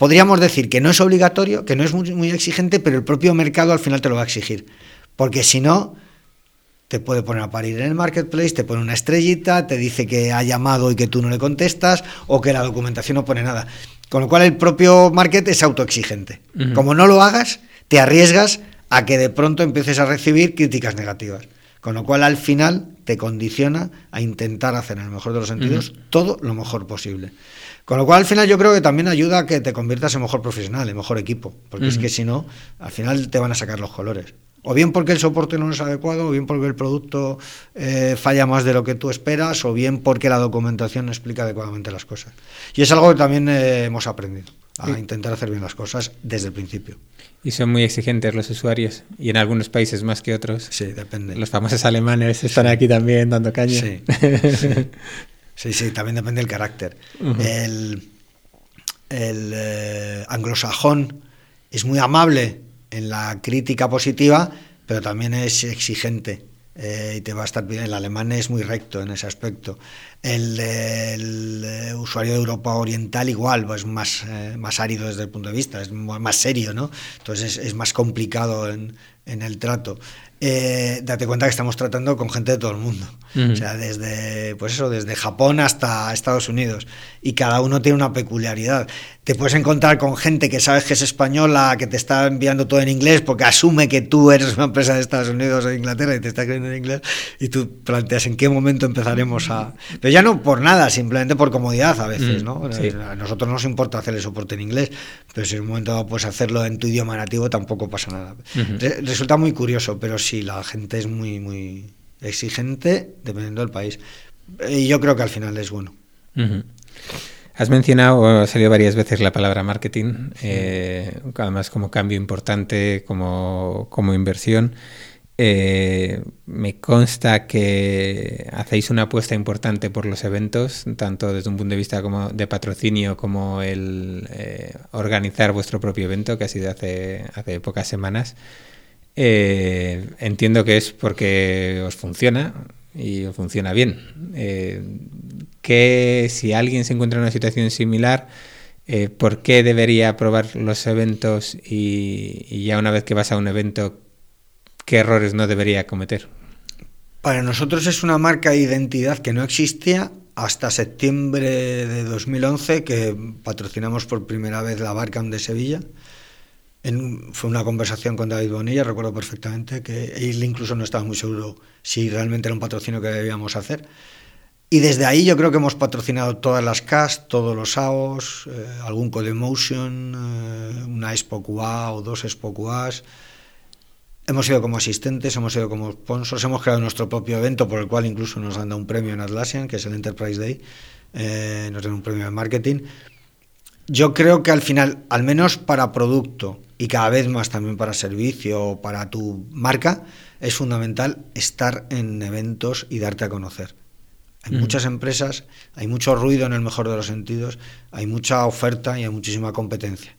[SPEAKER 3] Podríamos decir que no es obligatorio, que no es muy, muy, exigente, pero el propio mercado al final te lo va a exigir. Porque si no, te puede poner a parir en el marketplace, te pone una estrellita, te dice que ha llamado y que tú no le contestas, o que la documentación no pone nada. Con lo cual el propio market es autoexigente. Uh -huh. Como no lo hagas, te arriesgas a que de pronto empieces a recibir críticas negativas. Con lo cual al final te condiciona a intentar hacer en el mejor de los sentidos uh -huh. todo lo mejor posible. Con lo cual, al final, yo creo que también ayuda a que te conviertas en mejor profesional, en mejor equipo. Porque uh -huh. es que si no, al final te van a sacar los colores. O bien porque el soporte no es adecuado, o bien porque el producto eh, falla más de lo que tú esperas, o bien porque la documentación no explica adecuadamente las cosas. Y es algo que también eh, hemos aprendido. a intentar hacer bien las cosas desde el principio.
[SPEAKER 2] Y son muy exigentes los usuarios, y en algunos países más que otros.
[SPEAKER 3] Sí, depende.
[SPEAKER 2] Los famosos alemanes están aquí también dando caña.
[SPEAKER 3] Sí. sí, [laughs] sí, también depende del carácter. El, el eh, anglosajón es muy amable en la crítica positiva, pero también es exigente. Eh, y te va a estar bien. El alemán es muy recto en ese aspecto. El, el, eh, usuario de Europa Oriental igual, pues más, eh, más árido desde el punto de vista, es más serio, ¿no? Entonces es, es más complicado en, en el trato. Eh, date cuenta que estamos tratando con gente de todo el mundo. Uh -huh. O sea, desde, pues eso, desde Japón hasta Estados Unidos. Y cada uno tiene una peculiaridad. Te puedes encontrar con gente que sabes que es española, que te está enviando todo en inglés porque asume que tú eres una empresa de Estados Unidos o de Inglaterra y te está escribiendo en inglés. Y tú planteas en qué momento empezaremos a. Pero ya no por nada, simplemente por comodidad a veces, ¿no? Sí. A nosotros no nos importa hacer el soporte en inglés, pero si en un momento dado puedes hacerlo en tu idioma nativo, tampoco pasa nada. Uh -huh. Resulta muy curioso, pero sí, la gente es muy, muy exigente dependiendo del país. Y yo creo que al final es bueno.
[SPEAKER 2] Uh -huh. Has mencionado, ha salido varias veces la palabra marketing, eh, además como cambio importante, como, como inversión. Eh, me consta que hacéis una apuesta importante por los eventos, tanto desde un punto de vista como de patrocinio como el eh, organizar vuestro propio evento, que ha sido hace, pocas semanas. Entiendo que es porque os funciona y os funciona bien. Que si alguien se encuentra en una situación similar, eh, ¿por qué debería probar los eventos y, y, ya una vez que vas a un evento, qué errores no debería cometer?
[SPEAKER 3] Para nosotros es una marca de identidad que no existía hasta septiembre de 2011 que patrocinamos por primera vez la Barcam de Sevilla. En, fue una conversación con David Bonilla, recuerdo perfectamente que él incluso no estaba muy seguro si realmente era un patrocinio que debíamos hacer. Y desde ahí yo creo que hemos patrocinado todas las cast, todos los AOS, eh, algún Codemotion, eh, una Expo QA o dos Expo QAs. Hemos ido como asistentes, hemos ido como sponsors, hemos creado nuestro propio evento por el cual incluso nos han dado un premio en Atlassian, que es el Enterprise Day, eh, nos dan un premio de marketing. Yo creo que al final, al menos para producto y cada vez más también para servicio o para tu marca, es fundamental estar en eventos y darte a conocer. Hay muchas empresas, hay mucho ruido en el mejor de los sentidos, hay mucha oferta y hay muchísima competencia.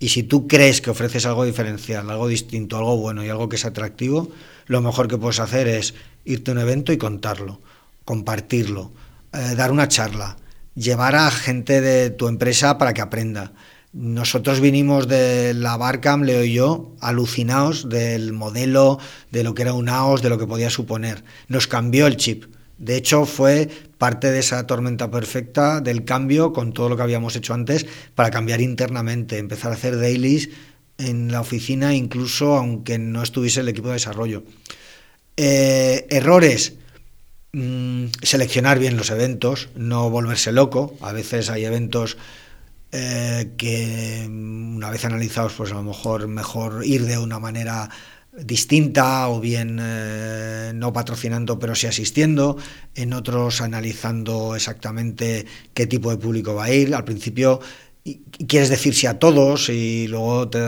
[SPEAKER 3] Y si tú crees que ofreces algo diferencial, algo distinto, algo bueno y algo que es atractivo, lo mejor que puedes hacer es irte a un evento y contarlo, compartirlo, eh, dar una charla, llevar a gente de tu empresa para que aprenda. Nosotros vinimos de la Barcam, Leo y yo, alucinados del modelo, de lo que era un AOS, de lo que podía suponer. Nos cambió el chip. De hecho, fue parte de esa tormenta perfecta del cambio con todo lo que habíamos hecho antes para cambiar internamente, empezar a hacer dailies en la oficina, incluso aunque no estuviese el equipo de desarrollo. Eh, errores, mmm, seleccionar bien los eventos, no volverse loco. A veces hay eventos eh, que una vez analizados, pues a lo mejor mejor ir de una manera distinta o bien eh, no patrocinando pero sí asistiendo, en otros analizando exactamente qué tipo de público va a ir. Al principio quieres decir sí a todos y luego te,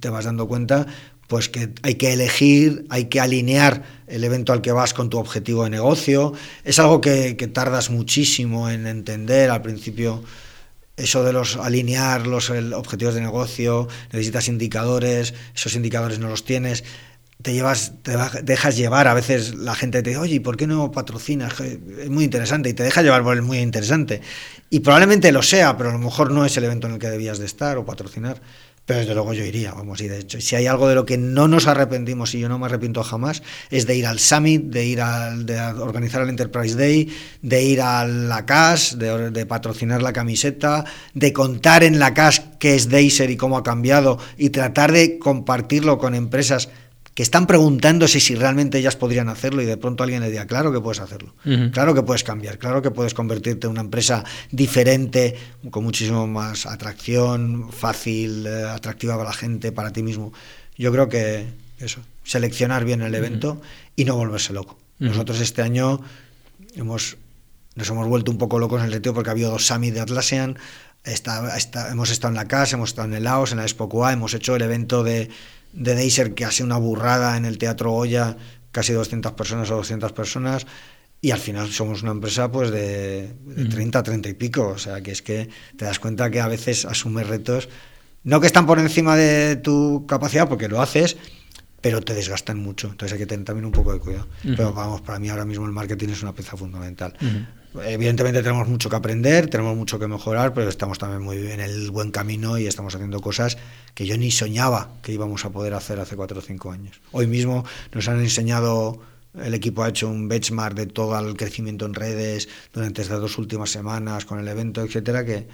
[SPEAKER 3] te vas dando cuenta pues que hay que elegir, hay que alinear el evento al que vas con tu objetivo de negocio. Es algo que, que tardas muchísimo en entender al principio eso de los alinear los objetivos de negocio, necesitas indicadores, esos indicadores no los tienes, te llevas, te dejas llevar, a veces la gente te dice, oye, ¿por qué no patrocinas? Es muy interesante y te deja llevar por el muy interesante. Y probablemente lo sea, pero a lo mejor no es el evento en el que debías de estar o patrocinar. Pero desde luego yo iría, vamos, y de hecho, si hay algo de lo que no nos arrepentimos y yo no me arrepiento jamás, es de ir al Summit, de ir al, de organizar el Enterprise Day, de ir a la CAS, de, patrocinar la camiseta, de contar en la CAS qué es Deiser y cómo ha cambiado y tratar de compartirlo con empresas que están preguntándose si realmente ellas podrían hacerlo y de pronto alguien le diga, claro que puedes hacerlo, uh -huh. claro que puedes cambiar, claro que puedes convertirte en una empresa diferente, con muchísimo más atracción, fácil, eh, atractiva para la gente, para ti mismo. Yo creo que eso, seleccionar bien el evento uh -huh. y no volverse loco. Uh -huh. Nosotros este año hemos, nos hemos vuelto un poco locos en el sentido porque ha habido dos summits de Atlassian, Está, está, hemos estado en la casa, hemos estado en el Laos, en la Expo QA, hemos hecho el evento de, de Deiser que ha sido una burrada en el Teatro Goya, casi 200 personas o 200 personas, y al final somos una empresa pues de, de 30, 30 y pico, o sea que es que te das cuenta que a veces asumes retos, no que están por encima de tu capacidad, porque lo haces, pero te desgastan mucho. Entonces hay que tener también un poco de cuidado. Uh -huh. Pero vamos, para mí ahora mismo el marketing es una pieza fundamental. Uh -huh. Evidentemente tenemos mucho que aprender, tenemos mucho que mejorar, pero estamos también muy en el buen camino y estamos haciendo cosas que yo ni soñaba que íbamos a poder hacer hace cuatro o cinco años. Hoy mismo nos han enseñado el equipo ha hecho un benchmark de todo el crecimiento en redes durante estas dos últimas semanas con el evento, etcétera, que,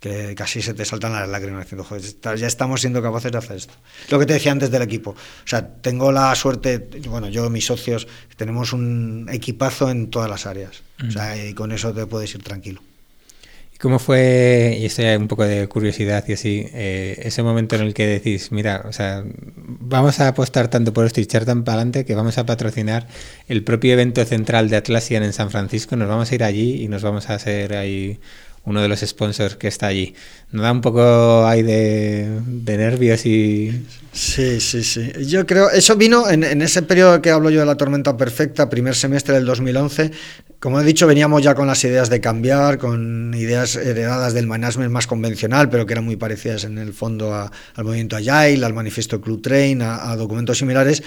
[SPEAKER 3] que casi se te saltan las lágrimas diciendo, joder, ya estamos siendo capaces de hacer esto. Lo que te decía antes del equipo. O sea, tengo la suerte, bueno, yo, mis socios, tenemos un equipazo en todas las áreas. Mm. O sea, y con eso te puedes ir tranquilo.
[SPEAKER 2] ¿Y cómo fue, y esto ya un poco de curiosidad y así, eh, ese momento en el que decís, mira, o sea, vamos a apostar tanto por esto y echar tan para adelante que vamos a patrocinar el propio evento central de Atlassian en San Francisco, nos vamos a ir allí y nos vamos a hacer ahí uno de los sponsors que está allí. ¿No da un poco ahí de, nervios y...?
[SPEAKER 3] Sí, sí, sí. Yo creo... Eso vino en, ese periodo que hablo yo de la tormenta perfecta, primer semestre del 2011. Como he dicho, veníamos ya con las ideas de cambiar, con ideas heredadas del management más convencional, pero que eran muy parecidas en el fondo al movimiento Agile, al manifiesto Club Train, a documentos similares.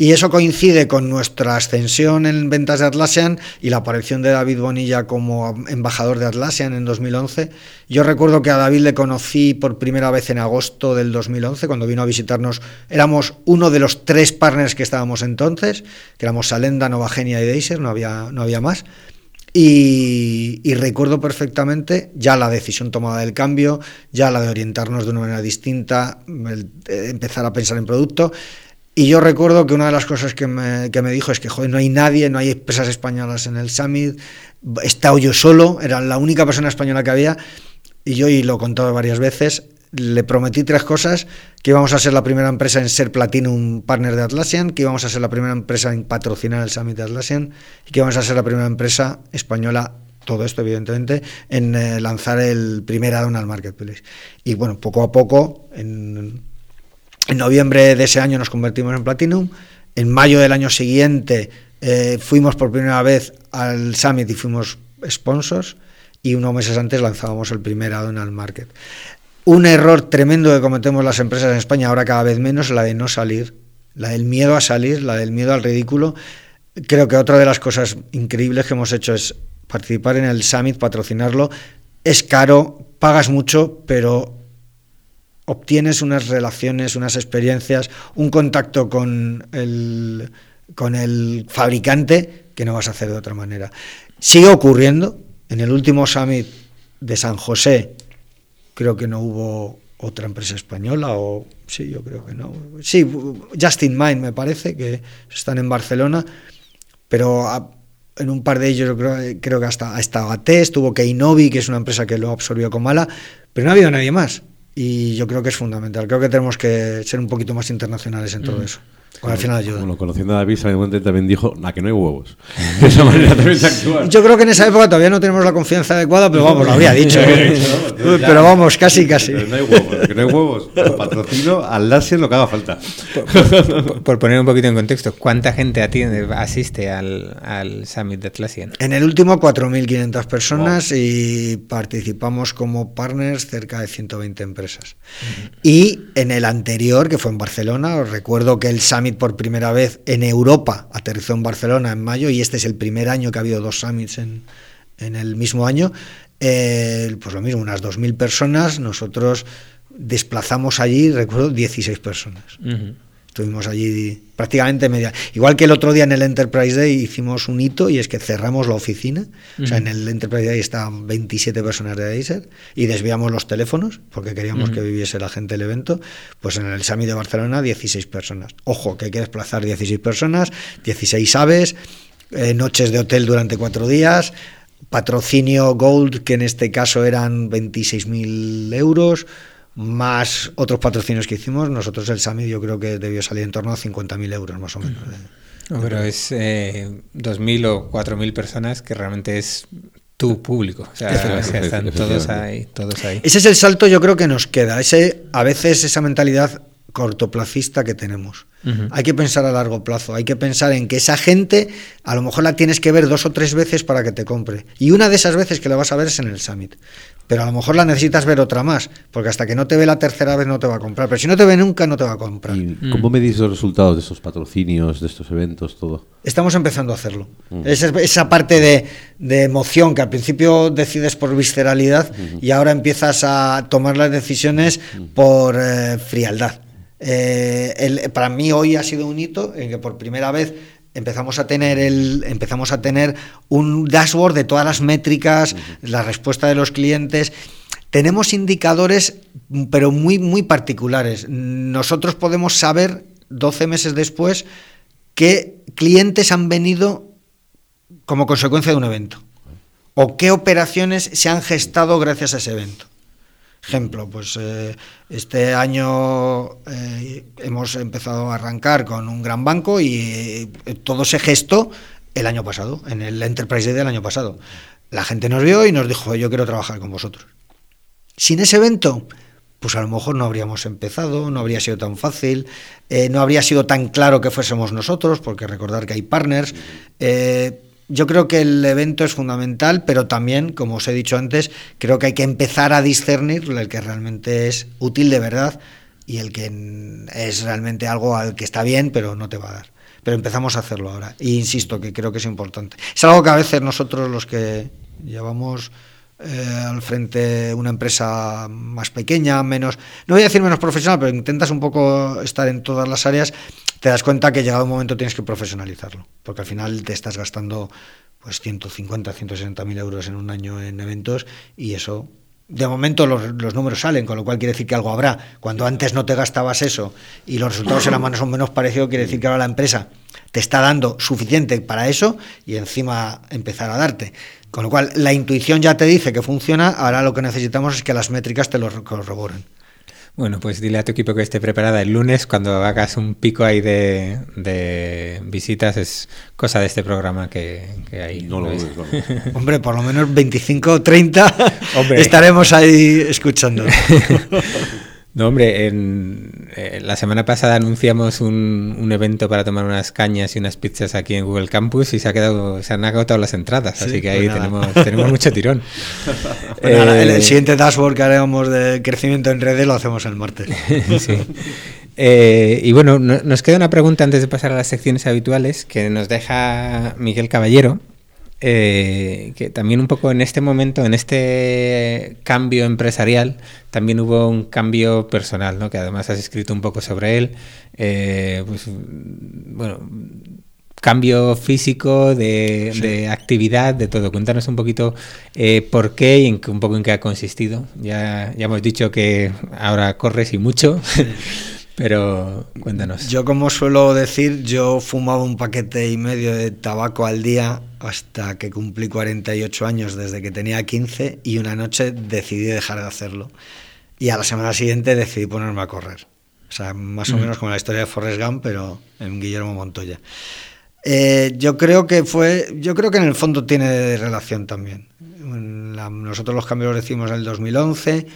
[SPEAKER 3] Y eso coincide con nuestra ascensión en ventas de Atlassian y la aparición de David Bonilla como embajador de Atlassian en 2011. Yo recuerdo que a David le conocí por primera vez en agosto del 2011, cuando vino a visitarnos. Éramos uno de los tres partners que estábamos entonces, que éramos Salenda, Novagenia y Deiser, no había, no había más. Y, recuerdo perfectamente ya la decisión tomada del cambio, ya la de orientarnos de una manera distinta, el, empezar a pensar en producto. Y yo recuerdo que una de las cosas que me, que me, dijo es que, joder, no hay nadie, no hay empresas españolas en el Summit, he estado yo solo, era la única persona española que había, y yo, y lo he contado varias veces, le prometí tres cosas, que íbamos a ser la primera empresa en ser Platinum Partner de Atlassian, que íbamos a ser la primera empresa en patrocinar el Summit de Atlassian, y que íbamos a ser la primera empresa española todo esto evidentemente, en eh, lanzar el primer add-on al marketplace. Y bueno, poco a poco, en en noviembre de ese año nos convertimos en Platinum. En mayo del año siguiente eh, fuimos por primera vez al Summit y fuimos sponsors. Y unos meses antes lanzábamos el primer add-on al market. Un error tremendo que cometemos las empresas en España, ahora cada vez menos, la de no salir. La del miedo a salir, la del miedo al ridículo. Creo que otra de las cosas increíbles que hemos hecho es participar en el Summit, patrocinarlo. Es caro, pagas mucho, pero obtienes unas relaciones, unas experiencias, un contacto con el, con el fabricante que no vas a hacer de otra manera. Sigue ocurriendo. En el último summit de San José creo que no hubo otra empresa española o sí, yo creo que no. Sí, Justin Mind me parece que están en Barcelona, pero en un par de ellos creo, creo que hasta, hasta Gaté, estuvo Keinovi, que es una empresa que lo absorbió con mala, pero no ha habido nadie más y yo creo que es fundamental. Creo que tenemos que ser un poquito más internacionales en todo mm. eso. Bueno, al final ayuda.
[SPEAKER 1] Bueno, conociendo a David, momento también dijo a que no hay huevos. [laughs] De esa manera también se actúa.
[SPEAKER 3] Yo creo que en esa época todavía no tenemos la confianza adecuada, pero vamos, lo habría dicho. [laughs] [laughs] pero vamos, casi, casi.
[SPEAKER 1] Pero no hay huevos, que no hay huevos. Patrocino al Lassen lo que haga falta.
[SPEAKER 2] Por, por, por, poner un poquito en contexto, ¿cuánta gente atiende, asiste al, al Summit de Atlassian?
[SPEAKER 3] En el último, 4.500 personas wow. y participamos como partners cerca de 120 empresas. Uh -huh. Y en el anterior, que fue en Barcelona, os recuerdo que el Summit por primera vez en Europa, aterrizó en Barcelona en mayo y este es el primer año que ha habido dos summits en, en el mismo año. Eh, pues lo mismo, unas 2.000 personas, nosotros desplazamos allí, recuerdo, 16 personas. Estuvimos allí prácticamente media. Igual que el otro día en el Enterprise Day hicimos un hito y es que cerramos la oficina. Uh -huh. O sea, en el Enterprise Day estaban 27 personas de Acer y desviamos los teléfonos porque queríamos uh -huh. que viviese la gente el evento. Pues en el Summit de Barcelona, 16 personas. Ojo, que hay que desplazar 16 personas, 16 aves, eh, noches de hotel durante cuatro días, patrocinio Gold, que en este caso eran 26.000 euros más otros patrocinios que hicimos, nosotros el Summit yo creo que debió salir en torno a 50.000 euros más o menos.
[SPEAKER 2] No, pero es eh, 2.000 o 4.000 personas que realmente es tu público. O sea, están todos ahí, todos ahí.
[SPEAKER 3] Ese es el salto yo creo que nos queda. Ese, a veces esa mentalidad cortoplacista que tenemos. Hay que pensar a largo plazo, hay que pensar en que esa gente a lo mejor la tienes que ver dos o tres veces para que te compre. Y una de esas veces que la vas a ver es en el Summit. Pero a lo mejor la necesitas ver otra más, porque hasta que no te ve la tercera vez no te va a comprar. Pero si no te ve nunca, no te va a comprar. ¿Y
[SPEAKER 1] cómo medís los resultados de esos patrocinios, de estos eventos, todo?
[SPEAKER 3] Estamos empezando a hacerlo. Esa, esa, parte de, emoción que al principio decides por visceralidad y ahora empiezas a tomar las decisiones por eh, frialdad. Eh, para mí hoy ha sido un hito en que por primera vez empezamos a tener el empezamos a tener un dashboard de todas las métricas, la respuesta de los clientes. Tenemos indicadores, pero muy muy particulares. Nosotros podemos saber 12 meses después qué clientes han venido como consecuencia de un evento o qué operaciones se han gestado gracias a ese evento. Ejemplo, pues eh, este año eh, hemos empezado a arrancar con un gran banco y eh, todo se gestó el año pasado, en el Enterprise Day del año pasado. La gente nos vio y nos dijo, yo quiero trabajar con vosotros. Sin ese evento, pues a lo mejor no habríamos empezado, no habría sido tan fácil, no habría sido tan claro que fuésemos nosotros, porque recordar que hay partners. Yo creo que el evento es fundamental, pero también, como os he dicho antes, creo que hay que empezar a discernir el que realmente es útil de verdad y el que es realmente algo al que está bien, pero no te va a dar. Pero empezamos a hacerlo ahora. E insisto que creo que es importante. Es algo que a veces nosotros los que llevamos eh, al frente una empresa más pequeña, menos, no voy a decir menos profesional, pero intentas un poco estar en todas las áreas, te das cuenta que llegado un momento tienes que profesionalizarlo, porque al final te estás gastando pues 150, 160 mil euros en un año en eventos y eso de momento los, los, números salen, con lo cual quiere decir que algo habrá. Cuando antes no te gastabas eso y los resultados la mano son menos parecidos, quiere decir que ahora la empresa te está dando suficiente para eso y encima empezar a darte. Con lo cual la intuición ya te dice que funciona, ahora lo que necesitamos es que las métricas te lo corroboren.
[SPEAKER 2] Bueno, pues dile a tu equipo que esté preparada el lunes cuando hagas un pico ahí de, visitas. Es cosa de este programa que, hay.
[SPEAKER 3] No lo [laughs] Hombre, por lo menos 25 o 30 estaremos ahí escuchando. [laughs]
[SPEAKER 2] No, hombre, en, eh, la semana pasada anunciamos un, evento para tomar unas cañas y unas pizzas aquí en Google Campus y se, ha quedado, se han agotado las entradas, así que ahí pues tenemos, tenemos mucho tirón. [laughs]
[SPEAKER 3] Pues el, eh, siguiente dashboard que haremos de crecimiento en redes lo hacemos el martes. [laughs]
[SPEAKER 2] sí. Eh, y bueno, nos queda una pregunta antes de pasar a las secciones habituales que nos deja Miguel Caballero. Eh, que también un poco en este momento, en este cambio empresarial, también hubo un cambio personal, ¿no? que además has escrito un poco sobre él. Eh, pues, bueno, cambio físico, de, actividad, de todo. Cuéntanos un poquito eh, por qué y en, un poco en qué ha consistido. Ya, ya hemos dicho que ahora corres y mucho. [laughs] Pero cuéntanos.
[SPEAKER 3] Yo como suelo decir, yo fumaba un paquete y medio de tabaco al día hasta que cumplí 48 años, desde que tenía 15, y una noche decidí dejar de hacerlo. Y a la semana siguiente decidí ponerme a correr. O sea, más o menos como la historia de Forrest Gump, pero en Guillermo Montoya. Eh, yo creo que fue, yo creo que en el fondo tiene relación también. nosotros los cambios los decimos en el 2011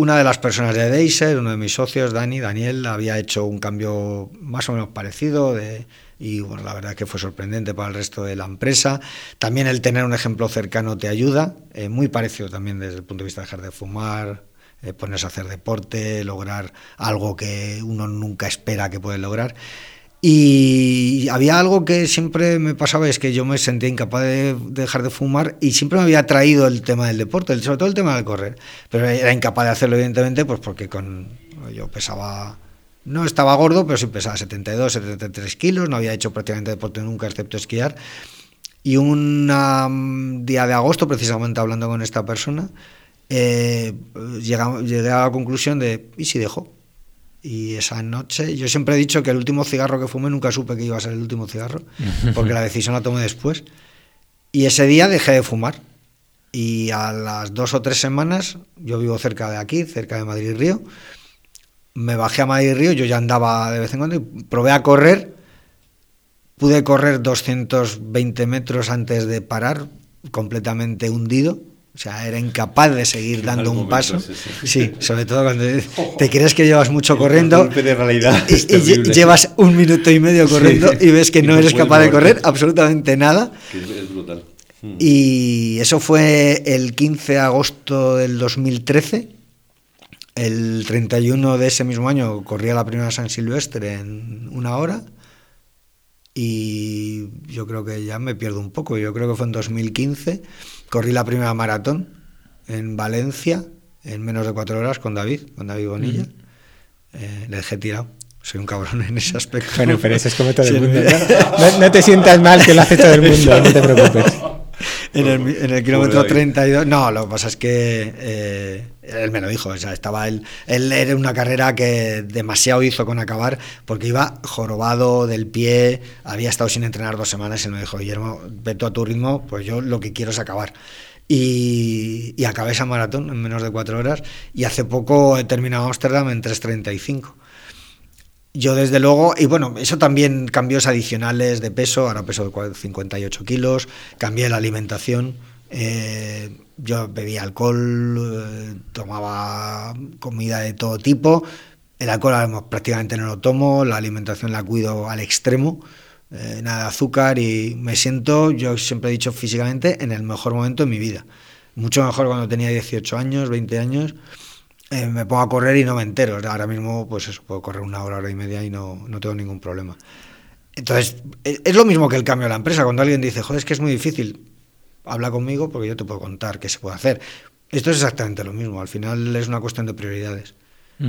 [SPEAKER 3] una de las personas de Deiser, uno de mis socios, Dani, Daniel, había hecho un cambio más o menos parecido de, y bueno, la verdad que fue sorprendente para el resto de la empresa. También el tener un ejemplo cercano te ayuda, eh, muy parecido también desde el punto de vista de dejar de fumar, eh, ponerse a hacer deporte, lograr algo que uno nunca espera que puede lograr. Y había algo que siempre me pasaba, es que yo me sentía incapaz de dejar de fumar y siempre me había traído el tema del deporte, sobre todo el tema del correr. Pero era incapaz de hacerlo, evidentemente, pues porque con yo pesaba, no estaba gordo, pero sí pesaba 72, 73 kilos, no había hecho prácticamente deporte nunca, excepto esquiar. Y un día de agosto, precisamente hablando con esta persona, eh, llegué a la conclusión de, ¿y si dejo? Y esa noche, yo siempre he dicho que el último cigarro que fumé nunca supe que iba a ser el último cigarro, [laughs] porque la decisión la tomé después. Y ese día dejé de fumar. Y a las dos o tres semanas, yo vivo cerca de aquí, cerca de Madrid Río, me bajé a Madrid Río, yo ya andaba de vez en cuando y probé a correr. Pude correr 220 metros antes de parar, completamente hundido. O sea, era incapaz de seguir dando un paso. Sí, sobre todo cuando [laughs] te crees que llevas mucho corriendo y, llevas un minuto y medio corriendo y ves que no eres capaz de correr absolutamente nada.
[SPEAKER 1] Es brutal.
[SPEAKER 3] Hmm. Y eso fue el 15 de agosto del 2013. El 31 de ese mismo año corría la primera San Silvestre en una hora y yo creo que ya me pierdo un poco. Yo creo que fue en 2015. Corrí la primera maratón en Valencia en menos de cuatro horas con David, con David Bonilla. Eh, le dejé tirado. Soy un cabrón en ese aspecto.
[SPEAKER 2] Bueno, pero eso es como todo [laughs] el mundo. ¿no? No, te sientas mal que lo hace todo el mundo, no te preocupes.
[SPEAKER 3] En el, en el kilómetro 32. No, lo que pasa es que eh, él me lo dijo. O sea, estaba él, él era una carrera que demasiado hizo con acabar porque iba jorobado del pie, había estado sin entrenar dos semanas y él me dijo, Guillermo, ve tú a tu ritmo, pues yo lo que quiero es acabar. Y, y acabé esa maratón en menos de cuatro horas y hace poco he terminado Ámsterdam en 3.35. Yo desde luego, y bueno, eso también cambios adicionales de peso, ahora peso 58 kilos, cambié la alimentación, eh, yo bebía alcohol, eh, tomaba comida de todo tipo, el alcohol prácticamente no lo tomo, la alimentación la cuido al extremo, eh, nada de azúcar y me siento, yo siempre he dicho físicamente, en el mejor momento de mi vida. Mucho mejor cuando tenía 18 años, 20 años eh, me pongo a correr y no me entero. Ahora mismo, pues eso, puedo correr una hora, hora y media y no, no tengo ningún problema. Entonces, es lo mismo que el cambio de la empresa. Cuando alguien dice, joder, es que es muy difícil, habla conmigo porque yo te puedo contar qué se puede hacer. Esto es exactamente lo mismo. Al final es una cuestión de prioridades.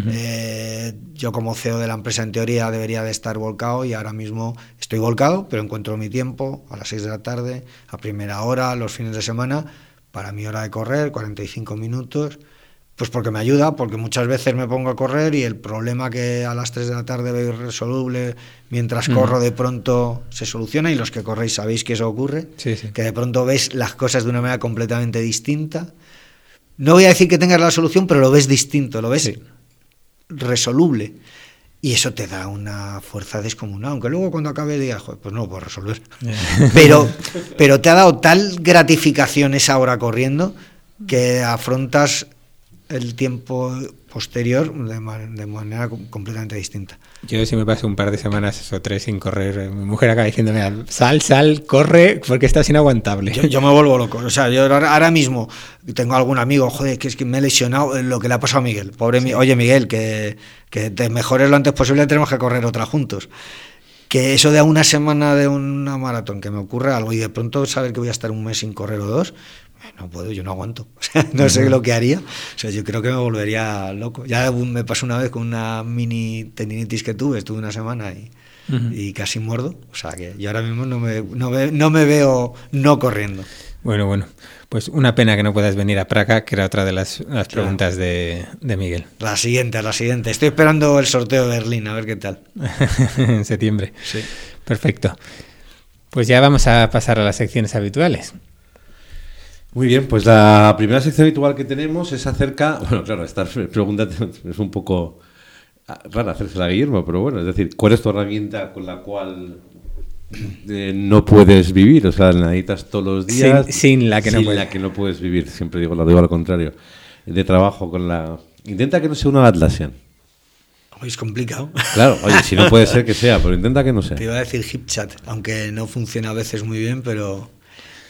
[SPEAKER 3] eh, yo como CEO de la empresa en teoría debería de estar volcado y ahora mismo estoy volcado, pero encuentro mi tiempo a las 6 de la tarde, a primera hora, los fines de semana, para mi hora de correr, 45 minutos pues porque me ayuda, porque muchas veces me pongo a correr y el problema que a las 3 de la tarde veo irresoluble, mientras corro de pronto se soluciona y los que corréis sabéis que eso ocurre, que de pronto ves las cosas de una manera completamente distinta. No voy a decir que tengas la solución, pero lo ves distinto, lo ves resoluble. Y eso te da una fuerza descomunal, aunque luego cuando acabe digas, pues no lo puedo resolver. [laughs] pero, pero te ha dado tal gratificación esa hora corriendo que afrontas el tiempo posterior de, manera completamente distinta.
[SPEAKER 2] Yo si me paso un par de semanas o tres sin correr, mi mujer acaba diciéndome, sal, sal, corre, porque estás inaguantable.
[SPEAKER 3] Yo, me vuelvo loco. O sea, yo ahora, mismo tengo algún amigo, joder, que es que me he lesionado lo que le ha pasado a Miguel. Pobre Oye, Miguel, que, que te mejores lo antes posible, tenemos que correr otra juntos que eso de una semana de una maratón, que me ocurre algo y de pronto saber que voy a estar un mes sin correr o dos, no puedo, yo no aguanto. [laughs] no sé lo que haría. O sea, yo creo que me volvería loco. Ya me pasó una vez con una mini tendinitis que tuve, estuve una semana y, y casi muerdo. O sea, que yo ahora mismo no me, no, no me veo no corriendo.
[SPEAKER 2] Bueno, bueno. Pues una pena que no puedas venir a Praga, que era otra de las, las preguntas de, de, Miguel.
[SPEAKER 3] La siguiente, la siguiente. Estoy esperando el sorteo de Berlín, a ver qué tal. [laughs]
[SPEAKER 2] en septiembre.
[SPEAKER 3] Sí.
[SPEAKER 2] Perfecto. Pues ya vamos a pasar a las secciones habituales.
[SPEAKER 1] Muy bien, pues la primera sección habitual que tenemos es acerca. [laughs] Bueno, claro, esta pregunta es un poco rara hacerse a Guillermo, pero bueno, es decir, ¿cuál es tu herramienta con la cual eh, no puedes vivir? O sea, la necesitas todos los días.
[SPEAKER 2] Sin, la que no
[SPEAKER 1] puedes. la que no puedes vivir, siempre digo, lo digo al contrario. De trabajo con la. Intenta que no sea una Atlassian.
[SPEAKER 3] Es complicado.
[SPEAKER 1] Claro, oye, si no puede ser que sea, pero intenta que no [laughs] sea.
[SPEAKER 3] Te iba a decir HipChat, aunque no funciona a veces muy bien, pero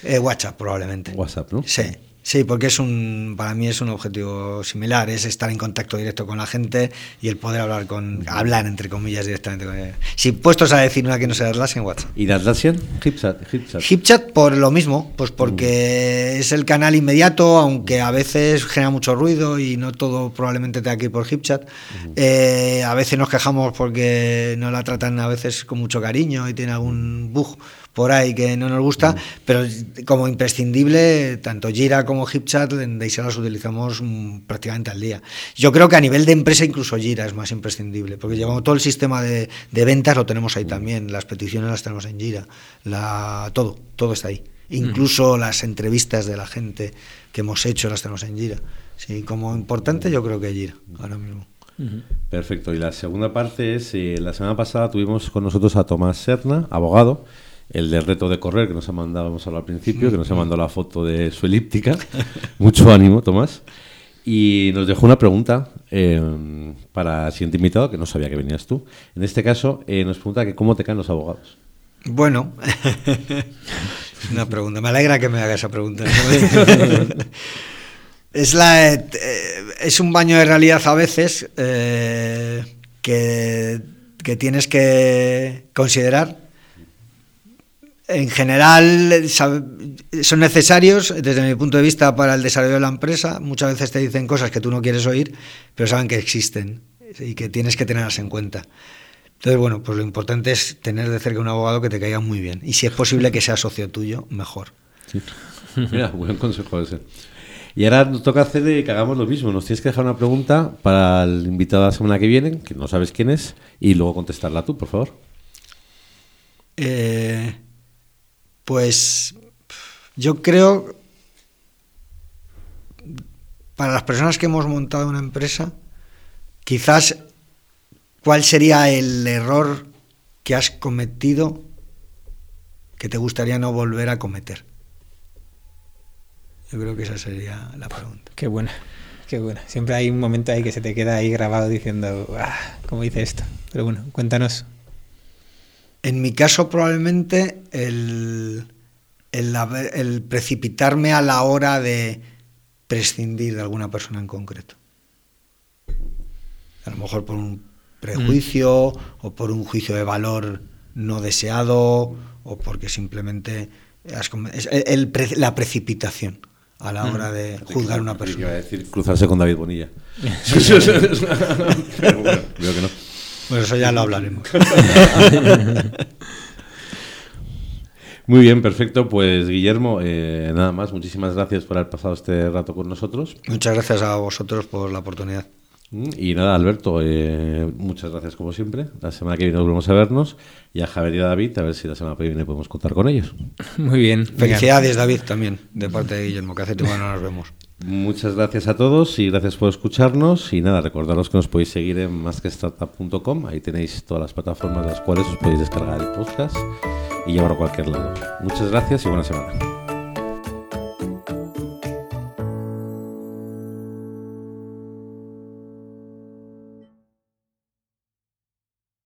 [SPEAKER 3] eh, WhatsApp probablemente.
[SPEAKER 1] WhatsApp, ¿no?
[SPEAKER 3] Sí. Sí, porque es un, para mí es un objetivo similar, es estar en contacto directo con la gente y el poder hablar con, hablar entre comillas directamente con ella. Si puestos a decir una que no sea Atlassian, WhatsApp.
[SPEAKER 1] ¿Y de Atlassian? HipChat.
[SPEAKER 3] HipChat. por lo mismo, pues porque es el canal inmediato, aunque a veces genera mucho ruido y no todo probablemente tenga que ir por HipChat. Eh, a veces nos quejamos porque no la tratan a veces con mucho cariño y tiene algún bug por ahí que no nos gusta, pero como imprescindible, tanto Jira como HipChat en Deisera las utilizamos mm, prácticamente al día. Yo creo que a nivel de empresa incluso Jira es más imprescindible, porque llevamos todo el sistema de, ventas lo tenemos ahí también, las peticiones las tenemos en Jira, la, todo, todo está ahí. Incluso las entrevistas de la gente que hemos hecho las tenemos en Jira. Sí, como importante yo creo que Jira ahora mismo.
[SPEAKER 1] Perfecto. Y la segunda parte es, eh, la semana pasada tuvimos con nosotros a Tomás Serna, abogado, el del reto de correr que nos ha mandado, hemos hablado al principio, que nos ha mandado la foto de su elíptica. [laughs] Mucho ánimo, Tomás. Y nos dejó una pregunta eh, para el siguiente invitado, que no sabía que venías tú. En este caso, eh, nos pregunta que cómo te caen los abogados.
[SPEAKER 3] Bueno, [laughs] una pregunta. Me alegra que me haga esa pregunta. [laughs] es, la, eh, es un baño de realidad a veces que, que tienes que considerar en general son necesarios desde mi punto de vista para el desarrollo de la empresa. Muchas veces te dicen cosas que tú no quieres oír, pero saben que existen y que tienes que tenerlas en cuenta. Entonces, bueno, pues lo importante es tener de cerca un abogado que te caiga muy bien. Y si es posible que sea socio tuyo, mejor.
[SPEAKER 1] Mira, buen consejo ese. Y ahora nos toca hacer que hagamos lo mismo. Nos tienes que dejar una pregunta para el invitado de la semana que viene, que no sabes quién es, y luego contestarla tú, por favor.
[SPEAKER 3] Eh, pues yo creo, para las personas que hemos montado una empresa, quizás cuál sería el error que has cometido que te gustaría no volver a cometer. Yo creo que esa sería la pregunta.
[SPEAKER 2] Qué buena, qué buena. Siempre hay un momento ahí que se te queda ahí grabado diciendo, ah, ¿cómo dice esto? Pero bueno, cuéntanos.
[SPEAKER 3] En mi caso, probablemente el, el, precipitarme a la hora de prescindir de alguna persona en concreto. A lo mejor por un prejuicio mm. o por un juicio de valor no deseado o porque simplemente la precipitación a la hora de mm. juzgar a una persona.
[SPEAKER 1] Iba a decir cruzarse con David Bonilla. [laughs] [laughs]
[SPEAKER 3] Veo que no. Bueno, eso ya lo hablaremos. [laughs]
[SPEAKER 1] Muy bien, perfecto. Pues Guillermo, eh, nada más, muchísimas gracias por haber pasado este rato con nosotros.
[SPEAKER 3] Muchas gracias a vosotros por la oportunidad.
[SPEAKER 1] Mm, y nada, Alberto, eh, muchas gracias como siempre. La semana que viene volvemos a vernos. Y a Javier y a David, a ver si la semana que viene podemos contar con ellos.
[SPEAKER 2] Muy bien.
[SPEAKER 3] Felicidades, David, también, de parte de Guillermo, que hace tiempo no nos vemos.
[SPEAKER 1] Muchas gracias a todos y gracias por escucharnos. Y nada, recordaros que nos podéis seguir en masquestartup.com. Ahí tenéis todas las plataformas de las cuales os podéis descargar el podcast y llevarlo a cualquier lado. Muchas gracias y buena semana.